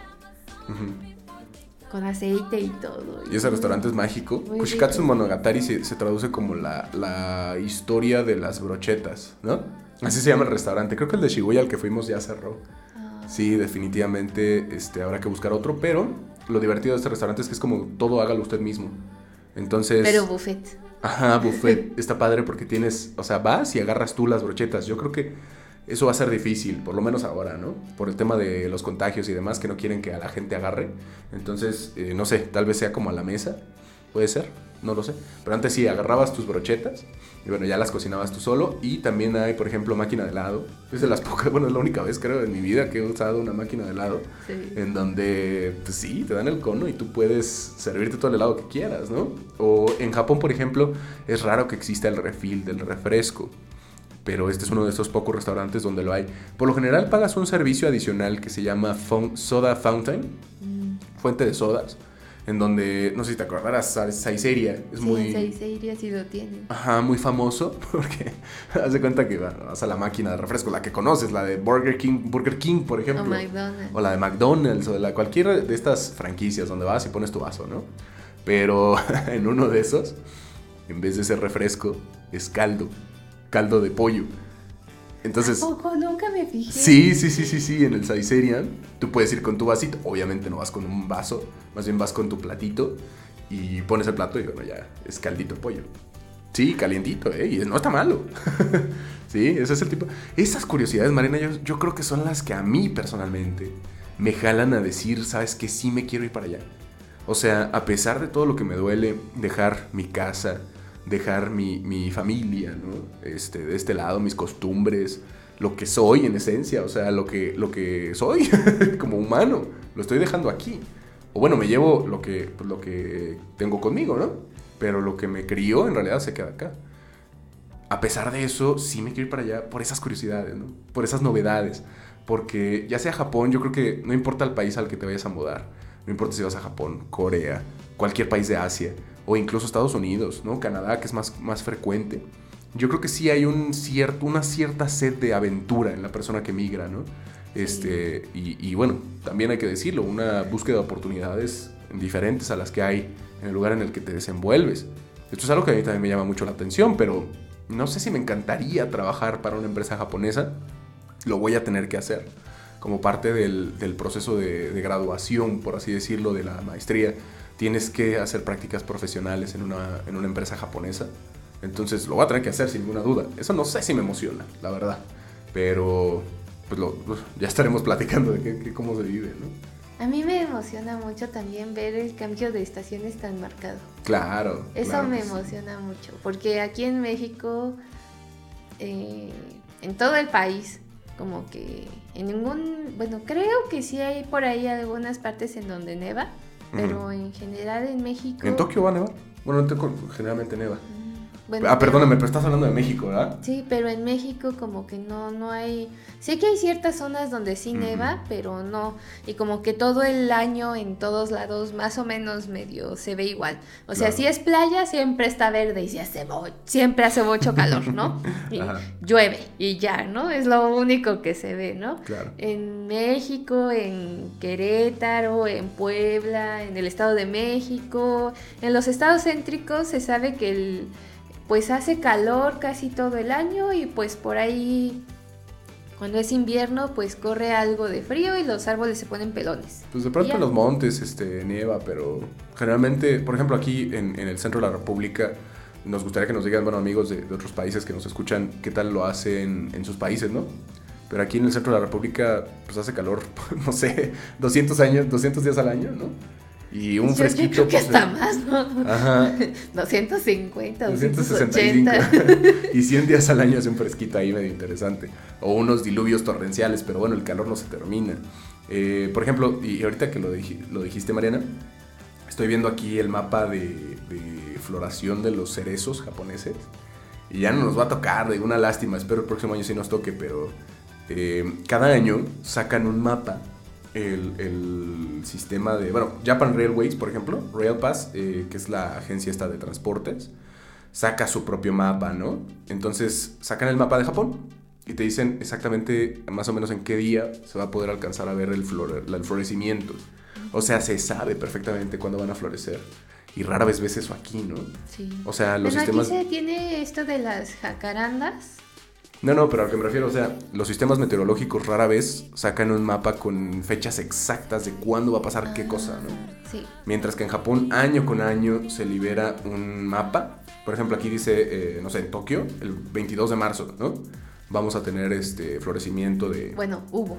Con aceite y todo. Y ese restaurante es mágico. Kushikatsu. Monogatari se, se traduce como la, la historia de las brochetas, ¿no? Así se llama el restaurante. Creo que el de Shibuya al que fuimos ya cerró. Ah, Sí, definitivamente este, habrá que buscar otro, pero lo divertido de este restaurante es que es como todo hágalo usted mismo. Entonces... Pero buffet. Ajá, buffet. Está padre porque tienes, o sea, vas y agarras tú las brochetas. Yo creo que eso va a ser difícil, por lo menos ahora, ¿no? Por el tema de los contagios y demás que no quieren que a la gente agarre. Entonces, eh, no sé, tal vez sea como a la mesa. Puede ser, no lo sé. Pero antes sí, agarrabas tus brochetas y bueno, ya las cocinabas tú solo. Y también hay, por ejemplo, máquina de helado. Es de las pocas, bueno, es la única vez creo en mi vida que he usado una máquina de helado Sí. en donde, pues sí, te dan el cono y tú puedes servirte todo el helado que quieras, ¿no? O en Japón, por ejemplo, es raro que exista el refill del refresco, pero este es uno de esos pocos restaurantes donde lo hay. Por lo general pagas un servicio adicional que se llama Soda Fountain, Mm. fuente de sodas, en donde, no sé si te acordarás, Sa- Saiseria, es sí, muy... Saiseria sí lo tienen. Ajá, muy famoso porque haz de cuenta que vas a la máquina de refresco, la que conoces, la de Burger King, Burger King, por ejemplo. O McDonald's. O la de McDonald's o de la, cualquiera de estas franquicias donde vas y pones tu vaso, ¿no? Pero en uno de esos, en vez de ser refresco, es caldo. Caldo de pollo. Entonces, Poco, nunca me fijé. sí, sí, sí, sí, sí, en el Saizerian, tú puedes ir con tu vasito. Obviamente no vas con un vaso, más bien vas con tu platito y pones el plato y bueno, ya es caldito pollo. Sí, calientito, ¿eh? Y no está malo. sí, ese es el tipo. Esas curiosidades, Marina, yo, yo creo que son las que a mí personalmente me jalan a decir, ¿sabes que Sí me quiero ir para allá. O sea, a pesar de todo lo que me duele, dejar mi casa, dejar mi, mi familia, ¿no? Este, de este lado, mis costumbres, lo que soy en esencia, o sea, lo que, lo que soy como humano, lo estoy dejando aquí. O bueno, me llevo lo que, pues, lo que tengo conmigo, ¿no? Pero lo que me crió en realidad se queda acá. A pesar de eso, sí me quiero ir para allá por esas curiosidades, ¿no? Por esas novedades. Porque ya sea Japón, yo creo que no importa el país al que te vayas a mudar. No importa si vas a Japón, Corea, cualquier país de Asia o incluso Estados Unidos, ¿no? Canadá, que es más, más frecuente. Yo creo que sí hay un cierto, una cierta sed de aventura en la persona que migra, ¿no? Este, y, y bueno, también hay que decirlo, una búsqueda de oportunidades diferentes a las que hay en el lugar en el que te desenvuelves. Esto es algo que a mí también me llama mucho la atención, pero no sé si me encantaría trabajar para una empresa japonesa. Lo voy a tener que hacer como parte del, del proceso de, de graduación, por así decirlo, de la maestría. Tienes que hacer prácticas profesionales en una, en una empresa japonesa. Entonces lo voy a tener que hacer sin ninguna duda. Eso no sé si me emociona, la verdad. Pero pues lo- ya estaremos platicando de qué- qué- cómo se vive, ¿no? A mí me emociona mucho también ver el cambio de estaciones tan marcado. Claro. Eso claro me que sí. emociona mucho, porque aquí en México, eh, en todo el país, como que en ningún, bueno, creo que sí hay por ahí algunas partes en donde neva, pero en general en México... ¿En Tokio va a nevar? Bueno, en Tokio generalmente neva. Mm, bueno, ah, perdóname, pero estás hablando de México, ¿verdad? Sí, pero en México como que no, no hay... Sé que hay ciertas zonas donde sí neva, pero no. Y como que todo el año en todos lados más o menos medio se ve igual. O sea, Claro. si es playa siempre está verde y si hace siempre hace mucho calor, ¿no? Y llueve y ya, ¿no? Es lo único que se ve, ¿no? Claro. En México, en Querétaro, en Puebla, en el Estado de México, en los estados céntricos se sabe que el, pues hace calor casi todo el año y pues por ahí cuando es invierno pues corre algo de frío y los árboles se ponen pelones. Pues de pronto en los montes este, nieva, pero generalmente, por ejemplo, aquí en, en el centro de la República, nos gustaría que nos digan, bueno, amigos de, de otros países que nos escuchan, qué tal lo hacen en sus países, ¿no? Pero aquí en el centro de la República, pues hace calor, no sé, 200 años, 200 días al año, ¿no? Y un Yo- fresquito. Yo creo que pues, hasta más, ¿no? Ajá. 250, 265 280. y 100 días al año hace un fresquito ahí medio interesante. O unos diluvios torrenciales, pero bueno, el calor no se termina. Eh, por ejemplo, y ahorita que lo, dij- lo dijiste, Mariana, estoy viendo aquí el mapa de, de floración de los cerezos japoneses. Y ya no nos va a tocar, de una lástima, espero el próximo año sí nos toque, pero eh, cada año sacan un mapa el, el sistema de, bueno, Japan Railways, por ejemplo, Rail Pass, eh, que es la agencia esta de transportes, saca su propio mapa, ¿no? Entonces sacan el mapa de Japón y te dicen exactamente más o menos en qué día se va a poder alcanzar a ver el, flore- el florecimiento. O sea, se sabe perfectamente cuándo van a florecer. Y rara vez ves eso aquí, ¿no? Sí. O sea, los sistemas... aquí se tiene esto de las jacarandas. No, no, pero a lo que me refiero, o sea, los sistemas meteorológicos rara vez sacan un mapa con fechas exactas de cuándo va a pasar qué cosa, ¿no? Sí. Mientras que en Japón, año con año, se libera un mapa. Por ejemplo, aquí dice, eh, no sé, en Tokio, el 22 de marzo, ¿no? Vamos a tener este florecimiento de... Bueno, hubo.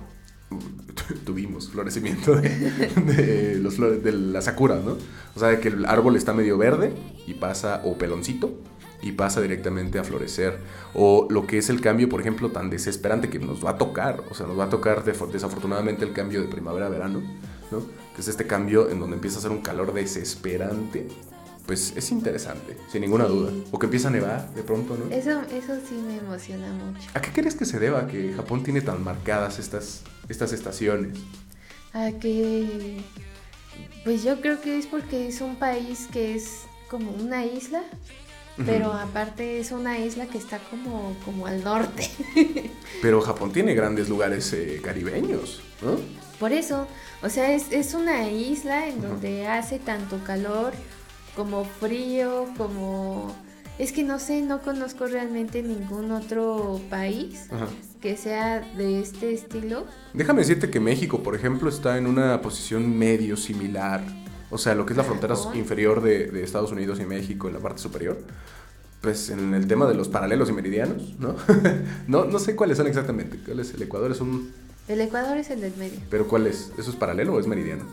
Tuvimos florecimiento de, de los flores, de las sakuras, ¿no? O sea, de que el árbol está medio verde y pasa, o peloncito, y pasa directamente a florecer. O lo que es el cambio, por ejemplo, tan desesperante que nos va a tocar. O sea, nos va a tocar desafortunadamente el cambio de primavera a verano, ¿no? Que es este cambio en donde empieza a hacer un calor desesperante. Pues es interesante, sin ninguna Sí. duda. O que empieza a nevar de pronto, ¿no? Eso, eso sí me emociona mucho. ¿A qué crees que se deba que Japón tiene tan marcadas estas, estas estaciones? A que. Pues yo creo que es porque es un país que es como una isla, pero aparte es una isla que está como, como al norte. Pero Japón tiene grandes lugares eh, caribeños, ¿no? Por eso, o sea, es, es una isla en donde hace tanto calor como frío, como... Es que no sé, no conozco realmente ningún otro país Ajá. que sea de este estilo. Déjame decirte que México, por ejemplo, está en una posición medio similar. O sea, lo que es la frontera inferior de, de Estados Unidos y México en la parte superior. Pues en el tema de los paralelos y meridianos, ¿no? no, no sé cuáles son exactamente. ¿Cuál es? El Ecuador es un... El Ecuador es el del medio. ¿Pero cuál es? ¿Eso es paralelo o es meridiano?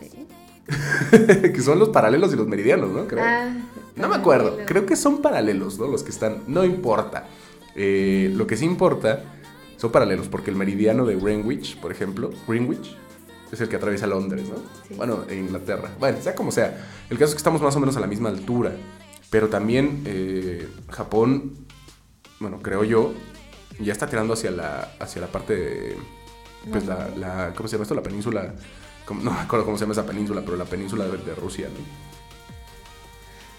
¿sí? que son los paralelos y los meridianos, ¿no? Creo. Ah, No me acuerdo, paralelo. creo que son paralelos, ¿no? Los que están, no importa. Eh, lo que sí importa son paralelos, porque el meridiano de Greenwich, por ejemplo, Greenwich, es el que atraviesa Londres, ¿no? Sí. Bueno, e Inglaterra. Bueno, sea como sea. El caso es que estamos más o menos a la misma altura, pero también eh, Japón, bueno, creo yo, ya está tirando hacia la, hacia la parte de, pues la, la- ¿cómo se llama esto? La península, ¿cómo- no me acuerdo cómo se llama esa península, pero la península de, de Rusia, ¿no?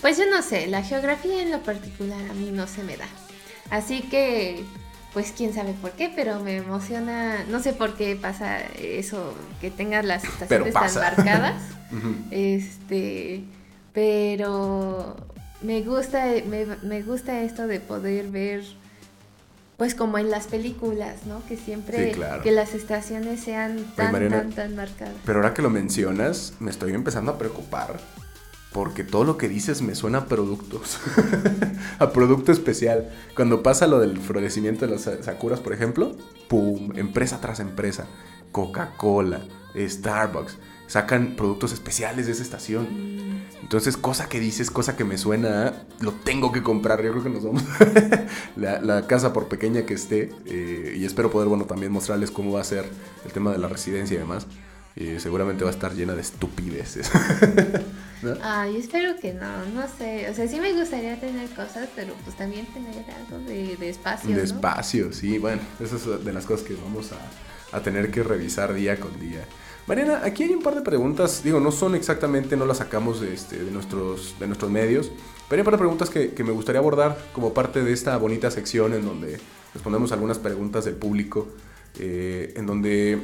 Pues yo no sé, la geografía en lo particular a mí no se me da. Así que, pues quién sabe por qué, pero me emociona, no sé por qué pasa eso, que tengas las estaciones tan marcadas. Este, pero me gusta, me, me gusta esto de poder ver, pues como en las películas, ¿no? Que siempre, Sí, claro. que las estaciones sean tan, Mariana, tan, tan marcadas. Pero ahora que lo mencionas, me estoy empezando a preocupar. Porque todo lo que dices me suena a productos. a producto especial. Cuando pasa lo del florecimiento de las sa- sakuras, por ejemplo, ¡pum! Empresa tras empresa. Coca-Cola, Starbucks. Sacan productos especiales de esa estación. Entonces, cosa que dices, cosa que me suena, a, lo tengo que comprar. Yo creo que nos vamos. la, la casa, por pequeña que esté, eh, y espero poder, bueno, también mostrarles cómo va a ser el tema de la residencia y demás. Y seguramente va a estar llena de estupideces. ¿No? Ay, espero que no, no sé. O sea, sí me gustaría tener cosas, pero pues también tener algo de, de espacio. De espacio, sí, bueno, eso es de las cosas que vamos a, a tener que revisar día con día. Mariana, aquí hay un par de preguntas, digo, no son exactamente, no las sacamos de, este, de, nuestros, de nuestros medios, pero hay un par de preguntas que, que me gustaría abordar como parte de esta bonita sección en donde respondemos algunas preguntas del público, eh, en donde,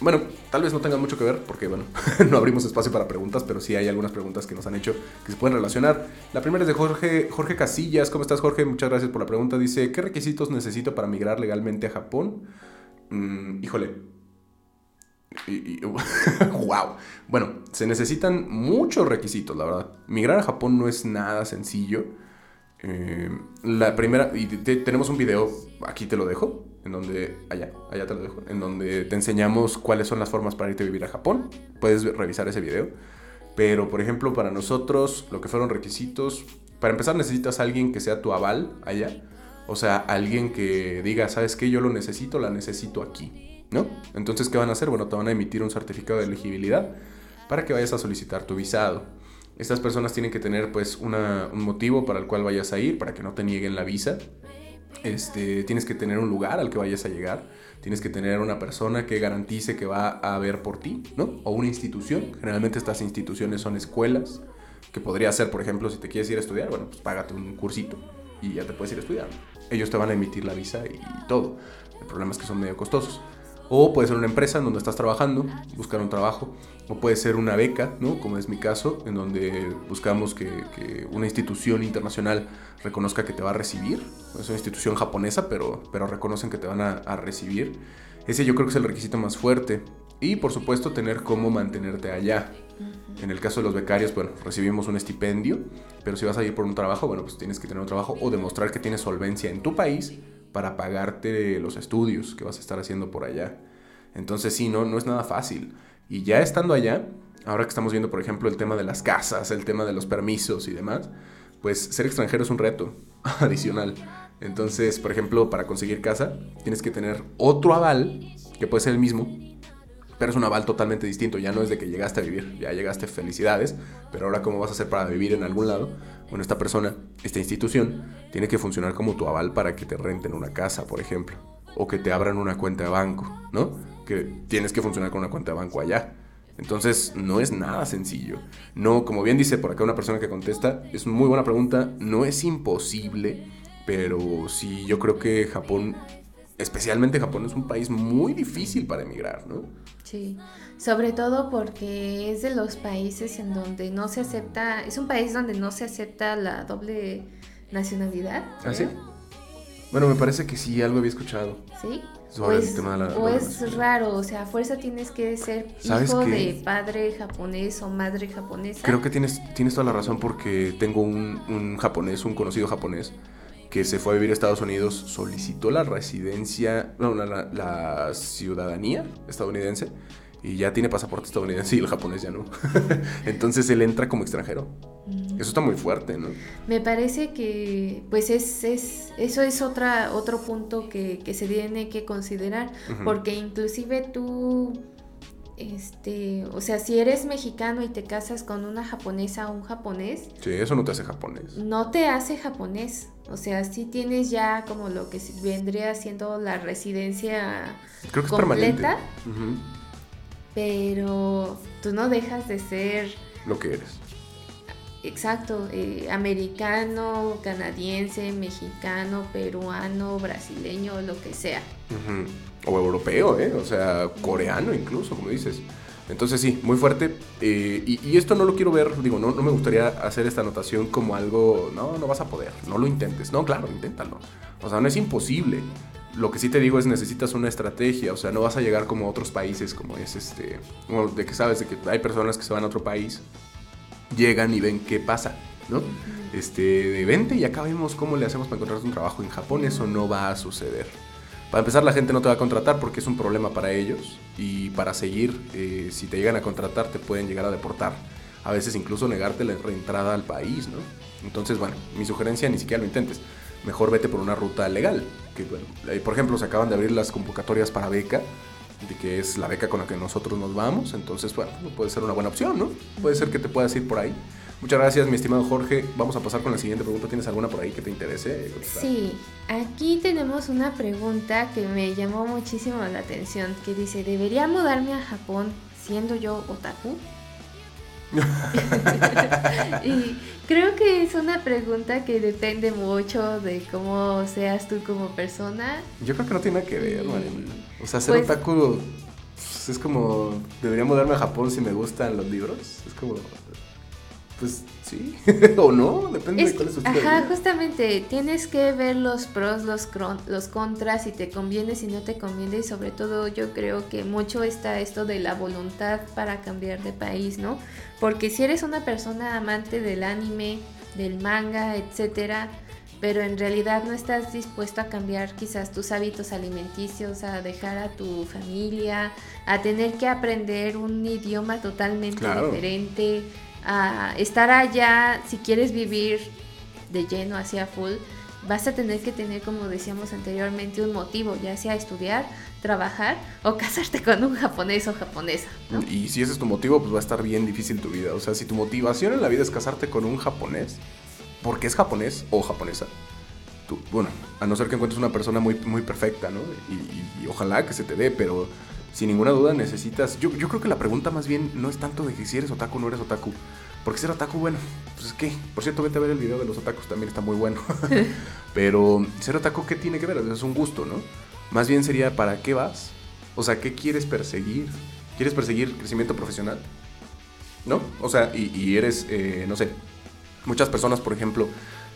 bueno, tal vez no tengan mucho que ver, porque, bueno, no abrimos espacio para preguntas, pero sí hay algunas preguntas que nos han hecho que se pueden relacionar. La primera es de Jorge, Jorge Casillas. ¿Cómo estás, Jorge? Muchas gracias por la pregunta. Dice, ¿qué requisitos necesito para migrar legalmente a Japón? Mm, híjole. Y- wow. Bueno, se necesitan muchos requisitos, la verdad. Migrar a Japón no es nada sencillo. Eh, la primera, y te- tenemos un video, aquí te lo dejo, en donde, allá, allá te lo dejo, en donde te enseñamos cuáles son las formas para irte a vivir a Japón. Puedes revisar ese video. Pero, por ejemplo, para nosotros, lo que fueron requisitos, para empezar necesitas a alguien que sea tu aval allá. O sea, alguien que diga, ¿sabes qué? Yo lo necesito, la necesito aquí, ¿no? Entonces, ¿qué van a hacer? Bueno, te van a emitir un certificado de elegibilidad para que vayas a solicitar tu visado. Estas personas tienen que tener, pues, una- un motivo para el cual vayas a ir, para que no te nieguen la visa. Este, tienes que tener un lugar al que vayas a llegar, tienes que tener una persona que garantice que va a ver por ti, ¿no? O una institución. Generalmente estas instituciones son escuelas, que podría ser, por ejemplo, si te quieres ir a estudiar, bueno, pues págate un cursito y ya te puedes ir a estudiar. Ellos te van a emitir la visa y todo. El problema es que son medio costosos. O puede ser una empresa en donde estás trabajando, buscar un trabajo. O puede ser una beca, ¿no? Como es mi caso, en donde buscamos que, una institución internacional reconozca que te va a recibir. Es una institución japonesa, pero, pero reconocen que te van a, a recibir. Ese yo creo que es el requisito más fuerte. Y por supuesto tener cómo mantenerte allá. En el caso de los becarios, bueno, recibimos un estipendio, pero si vas a ir por un trabajo, bueno, pues tienes que tener un trabajo o demostrar que tienes solvencia en tu país para pagarte los estudios que vas a estar haciendo por allá. Entonces sí, no, no es nada fácil. Y ya estando allá, ahora que estamos viendo, por ejemplo, el tema de las casas, el tema de los permisos y demás, pues ser extranjero es un reto adicional. Entonces, por ejemplo, para conseguir casa, tienes que tener otro aval, que puede ser el mismo, pero es un aval totalmente distinto. Ya no es de que llegaste a vivir, ya llegaste, felicidades, pero ahora cómo vas a hacer para vivir en algún lado. Bueno, esta persona, esta institución, tiene que funcionar como tu aval para que te renten una casa, por ejemplo, o que te abran una cuenta de banco, ¿no? Que tienes que funcionar con una cuenta de banco allá. Entonces, no es nada sencillo. No, como bien dice por acá una persona que contesta, es muy buena pregunta, no es imposible, pero sí, yo creo que Japón, especialmente Japón, es un país muy difícil para emigrar, ¿no? Sí, sobre todo porque es de los países en donde no se acepta, es un país donde no se acepta la doble nacionalidad. ¿Ah, sí? Bueno, me parece que sí, algo había escuchado. ¿Sí? Sobre el tema de la, o es raro, o sea, a fuerza tienes que ser hijo de padre japonés o madre japonesa. Creo que tienes, tienes toda la razón porque tengo un, un japonés, un conocido japonés, que se fue a vivir a Estados Unidos, solicitó la residencia, no, la, ciudadanía estadounidense y ya tiene pasaporte estadounidense y el japonés ya no. Entonces él entra como extranjero. Mm. Eso está muy fuerte, ¿no? Me parece que, pues, es, es eso es otra, otro punto que, se tiene que considerar, porque inclusive tú este, o sea, si eres mexicano y te casas con una japonesa o un japonés. Sí, eso no te hace japonés. No te hace japonés. O sea, sí tienes ya como lo que vendría siendo la residencia Creo que completa. Pero tú no dejas de ser. Lo que eres. Exacto, eh, americano, canadiense, mexicano, peruano, brasileño, lo que sea. O europeo, ¿eh? O sea, coreano incluso, como dices. Entonces sí, muy fuerte. Eh, y, esto no lo quiero ver, digo, no, no me gustaría hacer esta anotación como algo, no, no vas a poder, no lo intentes. No, claro, inténtalo. O sea, no es imposible. Lo que sí te digo es necesitas una estrategia, o sea, no vas a llegar como a otros países, como es este, de que sabes de que hay personas que se van a otro país, llegan y ven qué pasa, ¿no? Este, de vente y acá vemos cómo le hacemos para encontrar un trabajo en Japón, eso no va a suceder. Para empezar, la gente no te va a contratar porque es un problema para ellos y para seguir, eh, si te llegan a contratar, te pueden llegar a deportar. A veces incluso negarte la reentrada al país, ¿no? Entonces, bueno, mi sugerencia ni siquiera lo intentes. Mejor vete por una ruta legal. Que, bueno, por ejemplo, se acaban de abrir las convocatorias para beca, de que es la beca con la que nosotros nos vamos. Entonces, bueno, puede ser una buena opción, ¿no? Puede ser que te puedas ir por ahí. Muchas gracias, mi estimado Jorge. Vamos a pasar con la siguiente pregunta. ¿Tienes alguna por ahí que te interese? Sí, aquí tenemos una pregunta que me llamó muchísimo la atención, que dice, ¿debería mudarme a Japón siendo yo otaku? y creo que es una pregunta que depende mucho de cómo seas tú como persona. Yo creo que no tiene nada que ver, O sea, ser pues otaku pues, es como, debería mudarme a Japón si me gustan los libros. Es como, pues sí, o no, depende de cuál es su Ajá, justamente, tienes que ver los pros, los, los contras, si te conviene, si no te conviene, y sobre todo yo creo que mucho está esto de la voluntad para cambiar de país, ¿no? Porque si eres una persona amante del anime, del manga, etcétera, pero en realidad no estás dispuesto a cambiar quizás tus hábitos alimenticios, a dejar a tu familia, a tener que aprender un idioma totalmente diferente, a estar allá, si quieres vivir de lleno hacia full, vas a tener que tener, como decíamos anteriormente, un motivo, ya sea estudiar, trabajar o casarte con un japonés o japonesa. Y si ese es tu motivo, pues va a estar bien difícil tu vida. O sea, si tu motivación en la vida es casarte con un japonés, porque es japonés o japonesa, tú, bueno, a no ser que encuentres una persona muy, muy perfecta, ¿no? Y, y ojalá que se te dé, pero sin ninguna duda necesitas. Yo, yo creo que la pregunta más bien no es tanto de que si eres otaku o no eres otaku. Porque ser otaku, bueno, pues es que, por cierto, vete a ver el video de los otakus, también está muy bueno. Pero ser otaku, ¿qué tiene que ver? Es un gusto, ¿no? Más bien sería, ¿para qué vas? O sea, ¿qué quieres perseguir? ¿Quieres perseguir crecimiento profesional? ¿No? O sea, y, eres, eh, no sé, muchas personas, por ejemplo,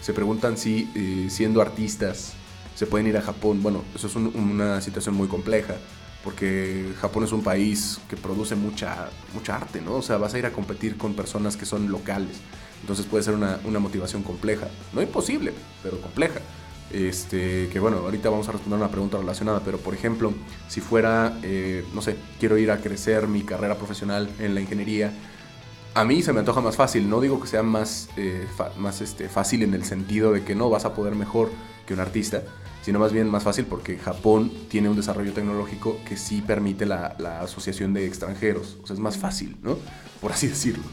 se preguntan si eh, siendo artistas se pueden ir a Japón. Bueno, eso es una situación muy compleja porque Japón es un país que produce mucha, mucha arte, ¿no? O sea, vas a ir a competir con personas que son locales. Entonces puede ser una, motivación compleja. No imposible, pero compleja. Este, que bueno, ahorita vamos a responder una pregunta relacionada, pero por ejemplo, si fuera, eh, no sé, quiero ir a crecer mi carrera profesional en la ingeniería, a mí se me antoja más fácil. No digo que sea más, eh, más este, fácil en el sentido de que no vas a poder mejor que un artista, sino más bien más fácil porque Japón tiene un desarrollo tecnológico que sí permite la, asociación de extranjeros. O sea, es más fácil, ¿no? Por así decirlo.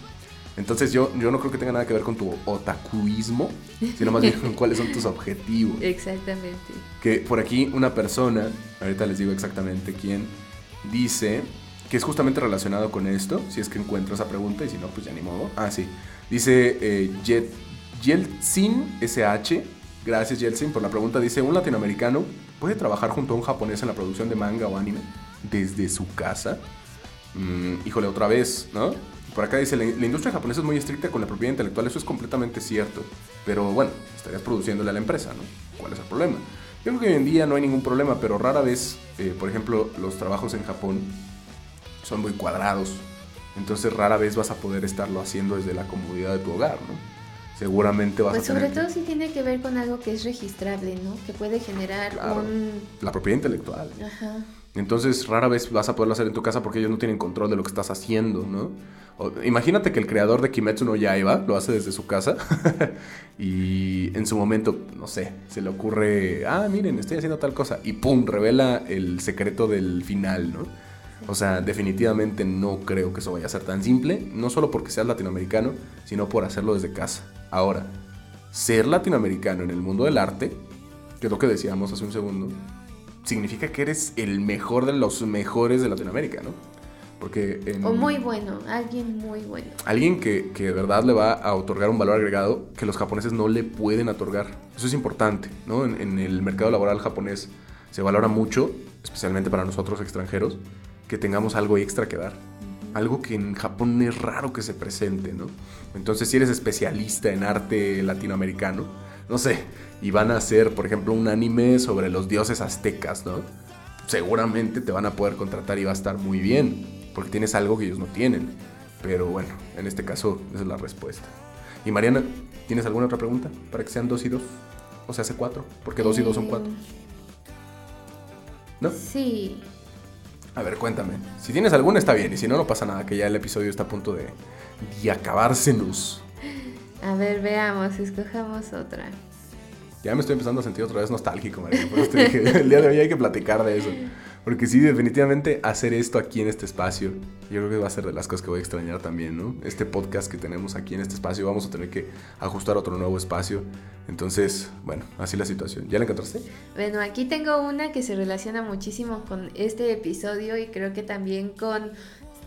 Entonces yo, yo no creo que tenga nada que ver con tu otakuismo, sino más bien con cuáles son tus objetivos. Exactamente. Que por aquí una persona, ahorita les digo exactamente quién, dice que es justamente relacionado con esto, si es que encuentro esa pregunta y si no, pues ya ni modo. Ah, sí. Dice eh, Yeltsin SH Gracias, Jelsin, por la pregunta. Dice, ¿un latinoamericano puede trabajar junto a un japonés en la producción de manga o anime desde su casa? Mm, híjole, otra vez, ¿no? Por acá dice, la, industria japonesa es muy estricta con la propiedad intelectual. Eso es completamente cierto. Pero bueno, estarías produciéndole a la empresa, ¿no? ¿Cuál es el problema? Yo creo que hoy en día no hay ningún problema, pero rara vez, eh, por ejemplo, los trabajos en Japón son muy cuadrados. Entonces rara vez vas a poder estarlo haciendo desde la comodidad de tu hogar, ¿no? Seguramente vas pues a tener... Pues sobre todo si tiene que ver con algo que es registrable, ¿no? Que puede generar un... La propiedad intelectual. Ajá. Entonces rara vez vas a poderlo hacer en tu casa porque ellos no tienen control de lo que estás haciendo, ¿no? imagínate que el creador de Kimetsu no Yaiba lo hace desde su casa y en su momento, no sé, se le ocurre, ah, miren, estoy haciendo tal cosa y pum, revela el secreto del final, ¿no? O sea, definitivamente no creo que eso vaya a ser tan simple, no solo porque seas latinoamericano, sino por hacerlo desde casa. Ahora, ser latinoamericano en el mundo del arte, que es lo que decíamos hace un segundo, significa que eres el mejor de los mejores de Latinoamérica, ¿no? Porque o muy bueno, alguien muy bueno. Alguien que, que, de verdad le va a otorgar un valor agregado que los japoneses no le pueden otorgar. Eso es importante, ¿no? En, en el mercado laboral japonés se valora mucho, especialmente para nosotros extranjeros, que tengamos algo extra que dar algo que en Japón es raro que se presente, ¿no? Entonces, si eres especialista en arte latinoamericano, no sé, y van a hacer, por ejemplo, un anime sobre los dioses aztecas, ¿no? Seguramente te van a poder contratar y va a estar muy bien, porque tienes algo que ellos no tienen. Pero bueno, en este caso, esa es la respuesta. Y Mariana, ¿tienes alguna otra pregunta para que sean dos y dos? O sea, hace cuatro, porque dos y dos son cuatro. ¿No? Sí. A ver, cuéntame. Si tienes alguna está bien, y si no, no pasa nada, que ya el episodio está a punto de, de acabársenos. A ver, veamos, escojamos otra. Ya me estoy empezando a sentir otra vez nostálgico, María. Por eso el día de hoy hay que platicar de eso. Porque sí, definitivamente hacer esto aquí en este espacio, yo creo que va a ser de las cosas que voy a extrañar también, ¿no? Este podcast que tenemos aquí en este espacio, vamos a tener que ajustar otro nuevo espacio. Entonces, bueno, así la situación. ¿Ya la encontraste? Bueno, aquí tengo una que se relaciona muchísimo con este episodio y creo que también con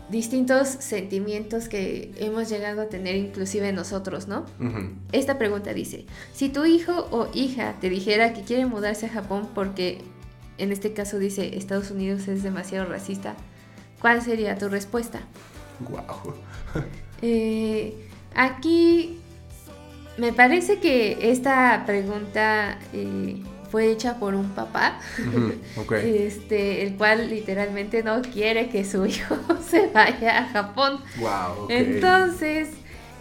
distintos sentimientos que hemos llegado a tener inclusive nosotros, ¿no? Esta pregunta dice, si tu hijo o hija te dijera que quiere mudarse a Japón porque en este caso dice Estados Unidos es demasiado racista, ¿cuál sería tu respuesta? Wow. Eh, aquí me parece que esta pregunta eh, fue hecha por un papá, este, el cual literalmente no quiere que su hijo se vaya a Japón. Wow, Entonces,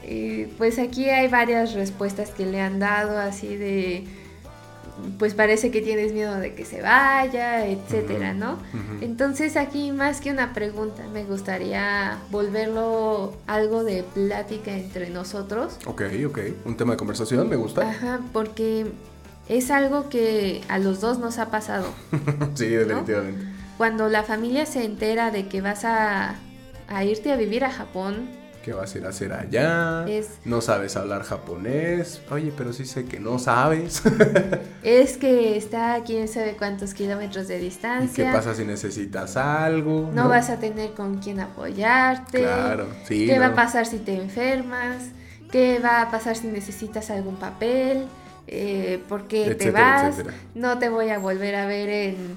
eh, pues aquí hay varias respuestas que le han dado así de pues parece que tienes miedo de que se vaya, etcétera, ¿no? Entonces aquí más que una pregunta, me gustaría volverlo algo de plática entre nosotros. Ok, ok, un tema de conversación, me gusta. Ajá, porque es algo que a los dos nos ha pasado. sí, definitivamente. Cuando la familia se entera de que vas a, a irte a vivir a Japón, ¿Qué vas a ir a hacer allá? No sabes hablar japonés. Oye, pero sí sé que no sabes. es que está a quién sabe cuántos kilómetros de distancia. ¿Qué pasa si necesitas algo? No, vas a tener con quién apoyarte. Claro, sí. ¿Qué va a pasar si te enfermas? ¿Qué va a pasar si necesitas algún papel? Eh, ¿Por qué te vas? No te voy a volver a ver en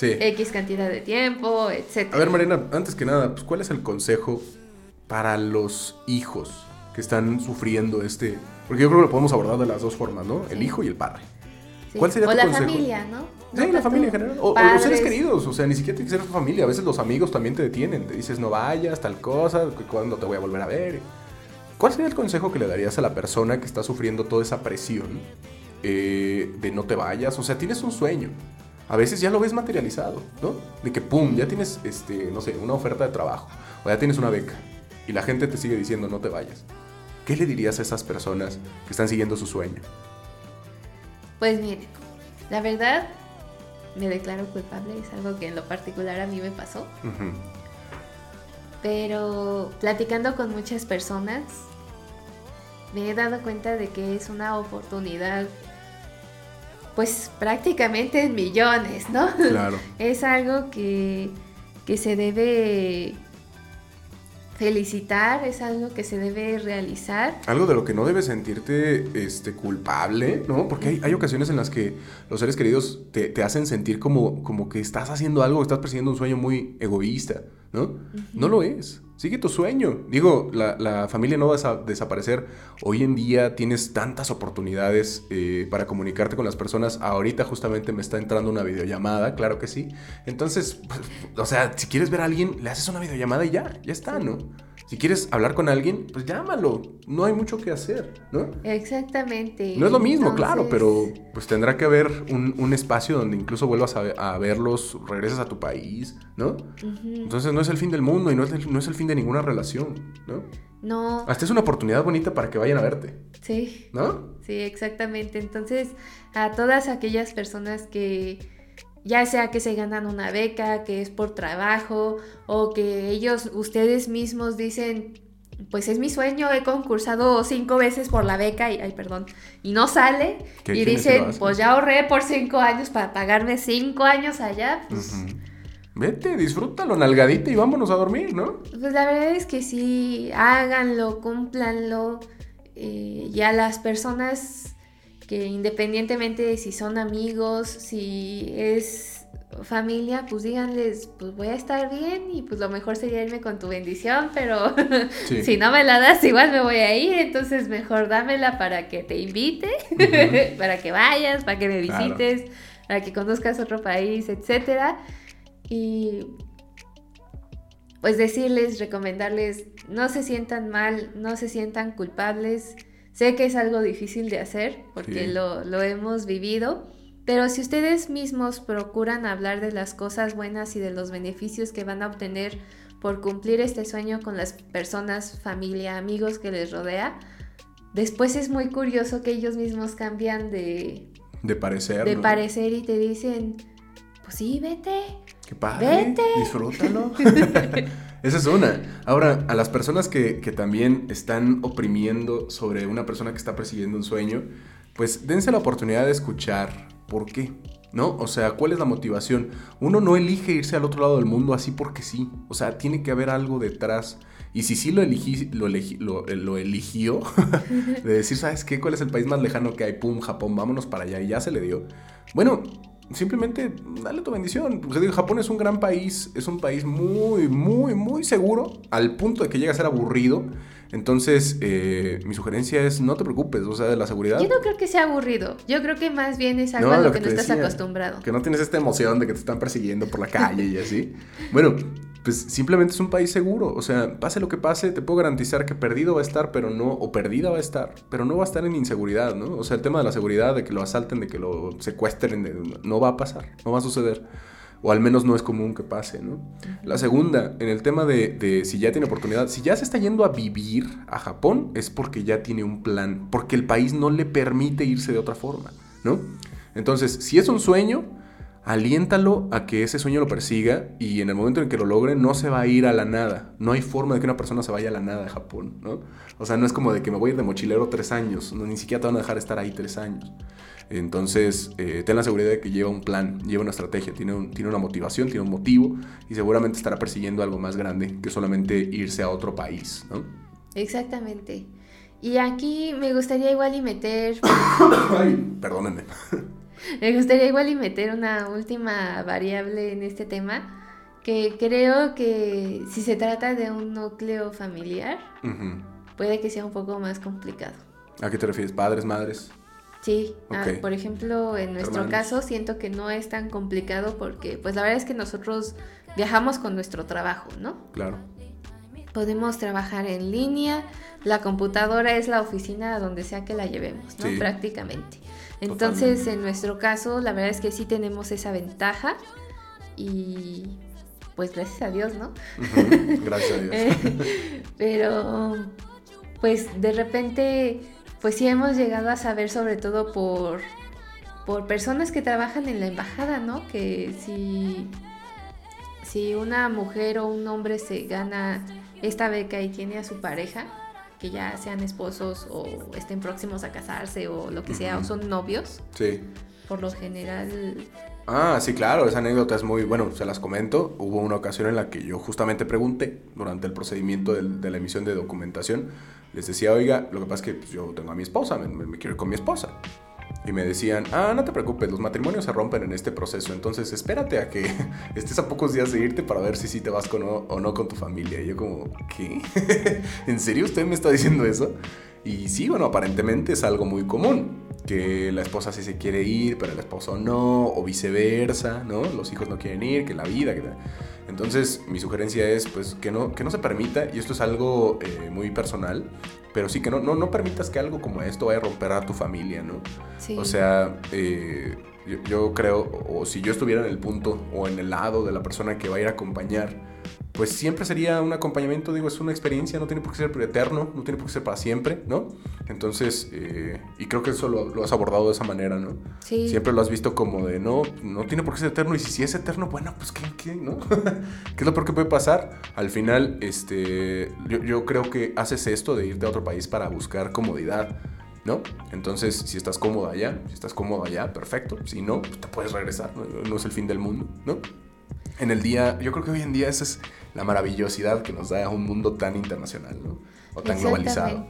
X cantidad de tiempo, etc. A ver, Marina, antes que nada, pues, ¿cuál es el consejo para los hijos que están sufriendo este... Porque yo creo que lo podemos abordar de las dos formas, ¿no? El hijo y el padre. ¿Cuál sería o la familia, ¿no? Sí, la familia en general. O, los seres queridos, o sea, ni siquiera tiene que ser tu familia. A veces los amigos también te detienen. Te dices, no vayas, tal cosa, cuando te voy a volver a ver. ¿Cuál sería el consejo que le darías a la persona que está sufriendo toda esa presión eh, de no te vayas? O sea, tienes un sueño. A veces ya lo ves materializado, ¿no? De que, pum, ya tienes, este, no sé, una oferta de trabajo. O ya tienes una beca y la gente te sigue diciendo no te vayas, ¿qué le dirías a esas personas que están siguiendo su sueño? Pues mire, la verdad me declaro culpable, es algo que en lo particular a mí me pasó. Pero platicando con muchas personas, me he dado cuenta de que es una oportunidad, pues prácticamente en millones, ¿no? Claro. es algo que, que se debe felicitar es algo que se debe realizar. Algo de lo que no debes sentirte este, culpable, ¿no? Porque hay, hay ocasiones en las que los seres queridos te, te, hacen sentir como, como que estás haciendo algo, estás persiguiendo un sueño muy egoísta, ¿no? No lo es. Sigue tu sueño. Digo, la, familia no va a desaparecer. Hoy en día tienes tantas oportunidades eh, para comunicarte con las personas. Ahorita justamente me está entrando una videollamada, claro que sí. Entonces, pues, o sea, si quieres ver a alguien, le haces una videollamada y ya, ya está, ¿no? Si quieres hablar con alguien, pues llámalo. No hay mucho que hacer, ¿no? Exactamente. No es lo mismo, claro, pero pues tendrá que haber un, espacio donde incluso vuelvas a, verlos, regresas a tu país, ¿no? Entonces no es el fin del mundo y no es el, no es el fin de ninguna relación, ¿no? No. Hasta es una oportunidad bonita para que vayan a verte. Sí. ¿No? Sí, exactamente. Entonces, a todas aquellas personas que ya sea que se ganan una beca, que es por trabajo o que ellos, ustedes mismos dicen, pues es mi sueño, he concursado cinco veces por la beca y, ay, perdón, y no sale. Y dicen, pues ya ahorré por cinco años para pagarme cinco años allá. Pues, Vete, disfrútalo, nalgadita y vámonos a dormir, ¿no? Pues la verdad es que sí, háganlo, cúmplanlo. Eh, y a las personas que independientemente de si son amigos, si es familia, pues díganles, pues voy a estar bien y pues lo mejor sería irme con tu bendición, pero si no me la das, igual me voy a ir, entonces mejor dámela para que te invite, para que vayas, para que me visites, para que conozcas otro país, etcétera. Y pues decirles, recomendarles, no se sientan mal, no se sientan culpables Sé que es algo difícil de hacer porque lo, lo hemos vivido, pero si ustedes mismos procuran hablar de las cosas buenas y de los beneficios que van a obtener por cumplir este sueño con las personas, familia, amigos que les rodea, después es muy curioso que ellos mismos cambian de... De parecer. De parecer y te dicen, pues sí, vete. Qué padre. Vete. Disfrútalo. Esa es una. Ahora, a las personas que, también están oprimiendo sobre una persona que está persiguiendo un sueño, pues dense la oportunidad de escuchar por qué. ¿No? O sea, ¿cuál es la motivación? Uno no elige irse al otro lado del mundo así porque sí. O sea, tiene que haber algo detrás. Y si sí lo, elegí, lo, lo, eligió, de decir, ¿sabes qué? ¿Cuál es el país más lejano que hay? Pum, Japón, vámonos para allá. Y ya se le dio. Bueno, simplemente dale tu bendición. Japón es un gran país, es un país muy, muy, muy seguro, al punto de que llega a ser aburrido. Entonces, eh, mi sugerencia es no te preocupes, o sea, de la seguridad. Yo no creo que sea aburrido. Yo creo que más bien es algo a lo, que, no estás acostumbrado. Que no tienes esta emoción de que te están persiguiendo por la calle y así. Bueno, pues simplemente es un país seguro. O sea, pase lo que pase, te puedo garantizar que perdido va a estar, pero no, o perdida va a estar, pero no va a estar en inseguridad, ¿no? O sea, el tema de la seguridad, de que lo asalten, de que lo secuestren, no va a pasar, no va a suceder. O al menos no es común que pase, ¿no? La segunda, en el tema de, de si ya tiene oportunidad, si ya se está yendo a vivir a Japón, es porque ya tiene un plan, porque el país no le permite irse de otra forma, ¿no? Entonces, si es un sueño, aliéntalo a que ese sueño lo persiga y en el momento en que lo logre no se va a ir a la nada. No hay forma de que una persona se vaya a la nada de Japón, ¿no? O sea, no es como de que me voy a ir de mochilero tres años, no, ni siquiera te van a dejar estar ahí tres años. Entonces, eh, ten la seguridad de que lleva un plan, lleva una estrategia, tiene, tiene una motivación, tiene un motivo y seguramente estará persiguiendo algo más grande que solamente irse a otro país, ¿no? Exactamente. Y aquí me gustaría igual y meter... Ay, perdónenme. Me gustaría igual y meter una última variable en este tema, que creo que si se trata de un núcleo familiar, puede que sea un poco más complicado. ¿A qué te refieres? ¿Padres, madres? Sí, ah, por ejemplo, en nuestro caso siento que no es tan complicado porque pues la verdad es que nosotros viajamos con nuestro trabajo, ¿no? Claro. Podemos trabajar en línea, la computadora es la oficina donde sea que la llevemos, ¿no? Prácticamente. Entonces, en nuestro caso, la verdad es que sí tenemos esa ventaja y pues gracias a Dios, ¿no? Gracias a Dios. Eh, pero, pues de repente, pues sí hemos llegado a saber sobre todo por, por personas que trabajan en la embajada, ¿no? Que si, si una mujer o un hombre se gana esta beca y tiene a su pareja, que ya sean esposos o estén próximos a casarse o lo que sea, o son novios. Sí. Por lo general. Ah, sí, claro, esa anécdota es muy, bueno, se las comento. Hubo una ocasión en la que yo justamente pregunté, durante el procedimiento de, la emisión de documentación, les decía, oiga, lo que pasa es que pues, yo tengo a mi esposa, me, me quiero ir con mi esposa. Y me decían, ah, no te preocupes, los matrimonios se rompen en este proceso, entonces espérate a que estés a pocos días de irte para ver si sí te vas con o, no con tu familia. Y yo como, ¿qué? ¿En serio usted me está diciendo eso? Y sí, bueno, aparentemente es algo muy común, que la esposa sí se quiere ir, pero el esposo no, o viceversa, ¿no? Los hijos no quieren ir, que la vida, que Entonces, mi sugerencia es, pues, que no, que no se permita, y esto es algo eh, muy personal, pero sí que no, no, no permitas que algo como esto vaya a romper a tu familia, ¿no? O sea, eh, yo, creo, o si yo estuviera en el punto o en el lado de la persona que va a ir a acompañar, pues siempre sería un acompañamiento, digo, es una experiencia, no tiene por qué ser eterno, no tiene por qué ser para siempre, ¿no? Entonces, eh, y creo que eso lo, has abordado de esa manera, ¿no? Sí. Siempre lo has visto como de, no, no tiene por qué ser eterno, y si, si es eterno, bueno, pues, ¿qué, qué no? ¿Qué es lo peor que puede pasar? Al final, este, yo, yo creo que haces esto de irte a otro país para buscar comodidad, ¿no? Entonces, si estás cómodo allá, si estás cómodo allá, perfecto. Si no, pues te puedes regresar, ¿no? es el fin del mundo, ¿no? En el día, yo creo que hoy en día esa es la maravillosidad que nos da un mundo tan internacional, ¿no? O tan globalizado.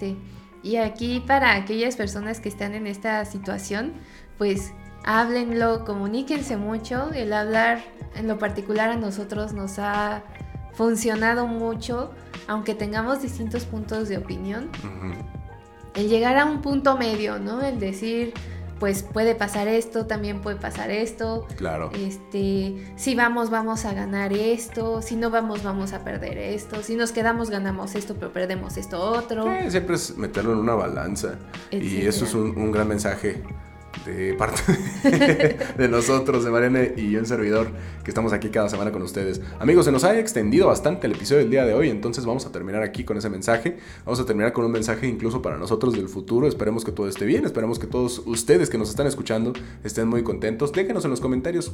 Y aquí para aquellas personas que están en esta situación, pues háblenlo, comuníquense mucho. El hablar en lo particular a nosotros nos ha funcionado mucho, aunque tengamos distintos puntos de opinión el llegar a un punto medio, ¿no? El decir, pues puede pasar esto, también puede pasar esto. Claro. Este, si vamos, vamos a ganar esto, si no vamos, vamos a perder esto, si nos quedamos, ganamos esto, pero perdemos esto otro. siempre es meterlo en una balanza. Y eso es un gran mensaje de parte de nosotros, de Mariana y yo, el servidor, que estamos aquí cada semana con ustedes. Amigos, se nos ha extendido bastante el episodio del día de hoy, entonces vamos a terminar aquí con ese mensaje. Vamos a terminar con un mensaje incluso para nosotros del futuro. Esperemos que todo esté bien, esperemos que todos ustedes que nos están escuchando estén muy contentos. Déjenos en los comentarios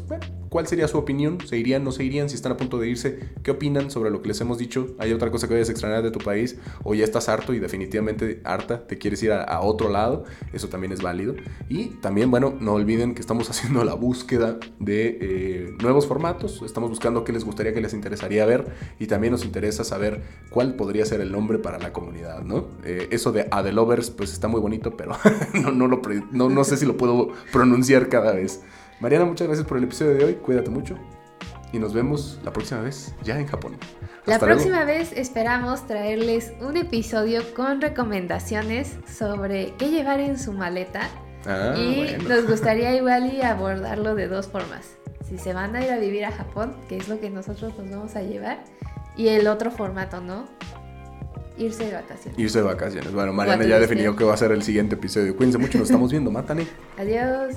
cuál sería su opinión, se irían, no se irían, si están a punto de irse, qué opinan sobre lo que les hemos dicho. ¿Hay otra cosa que vayas a extrañar de tu país o ya estás harto y definitivamente harta, te quieres ir a otro lado? Eso también es válido. Y también bueno, no olviden que estamos haciendo la búsqueda de eh, nuevos formatos. Estamos buscando qué les gustaría, qué les interesaría ver. Y también nos interesa saber cuál podría ser el nombre para la comunidad, ¿no? Eh, eso de Adelovers, pues está muy bonito, pero no, no, lo, no, no sé si lo puedo pronunciar cada vez. Mariana, muchas gracias por el episodio de hoy. Cuídate mucho. Y nos vemos la próxima vez ya en Japón. la próxima vez esperamos traerles un episodio con recomendaciones sobre qué llevar en su maleta Ah, y nos gustaría igual y abordarlo de dos formas. Si se van a ir a vivir a Japón, que es lo que nosotros nos vamos a llevar, y el otro formato, ¿no? Irse de vacaciones. Irse de vacaciones. Bueno, Mariana ya definió que va a ser el siguiente episodio. Cuídense mucho, nos estamos viendo. Mátane. Adiós.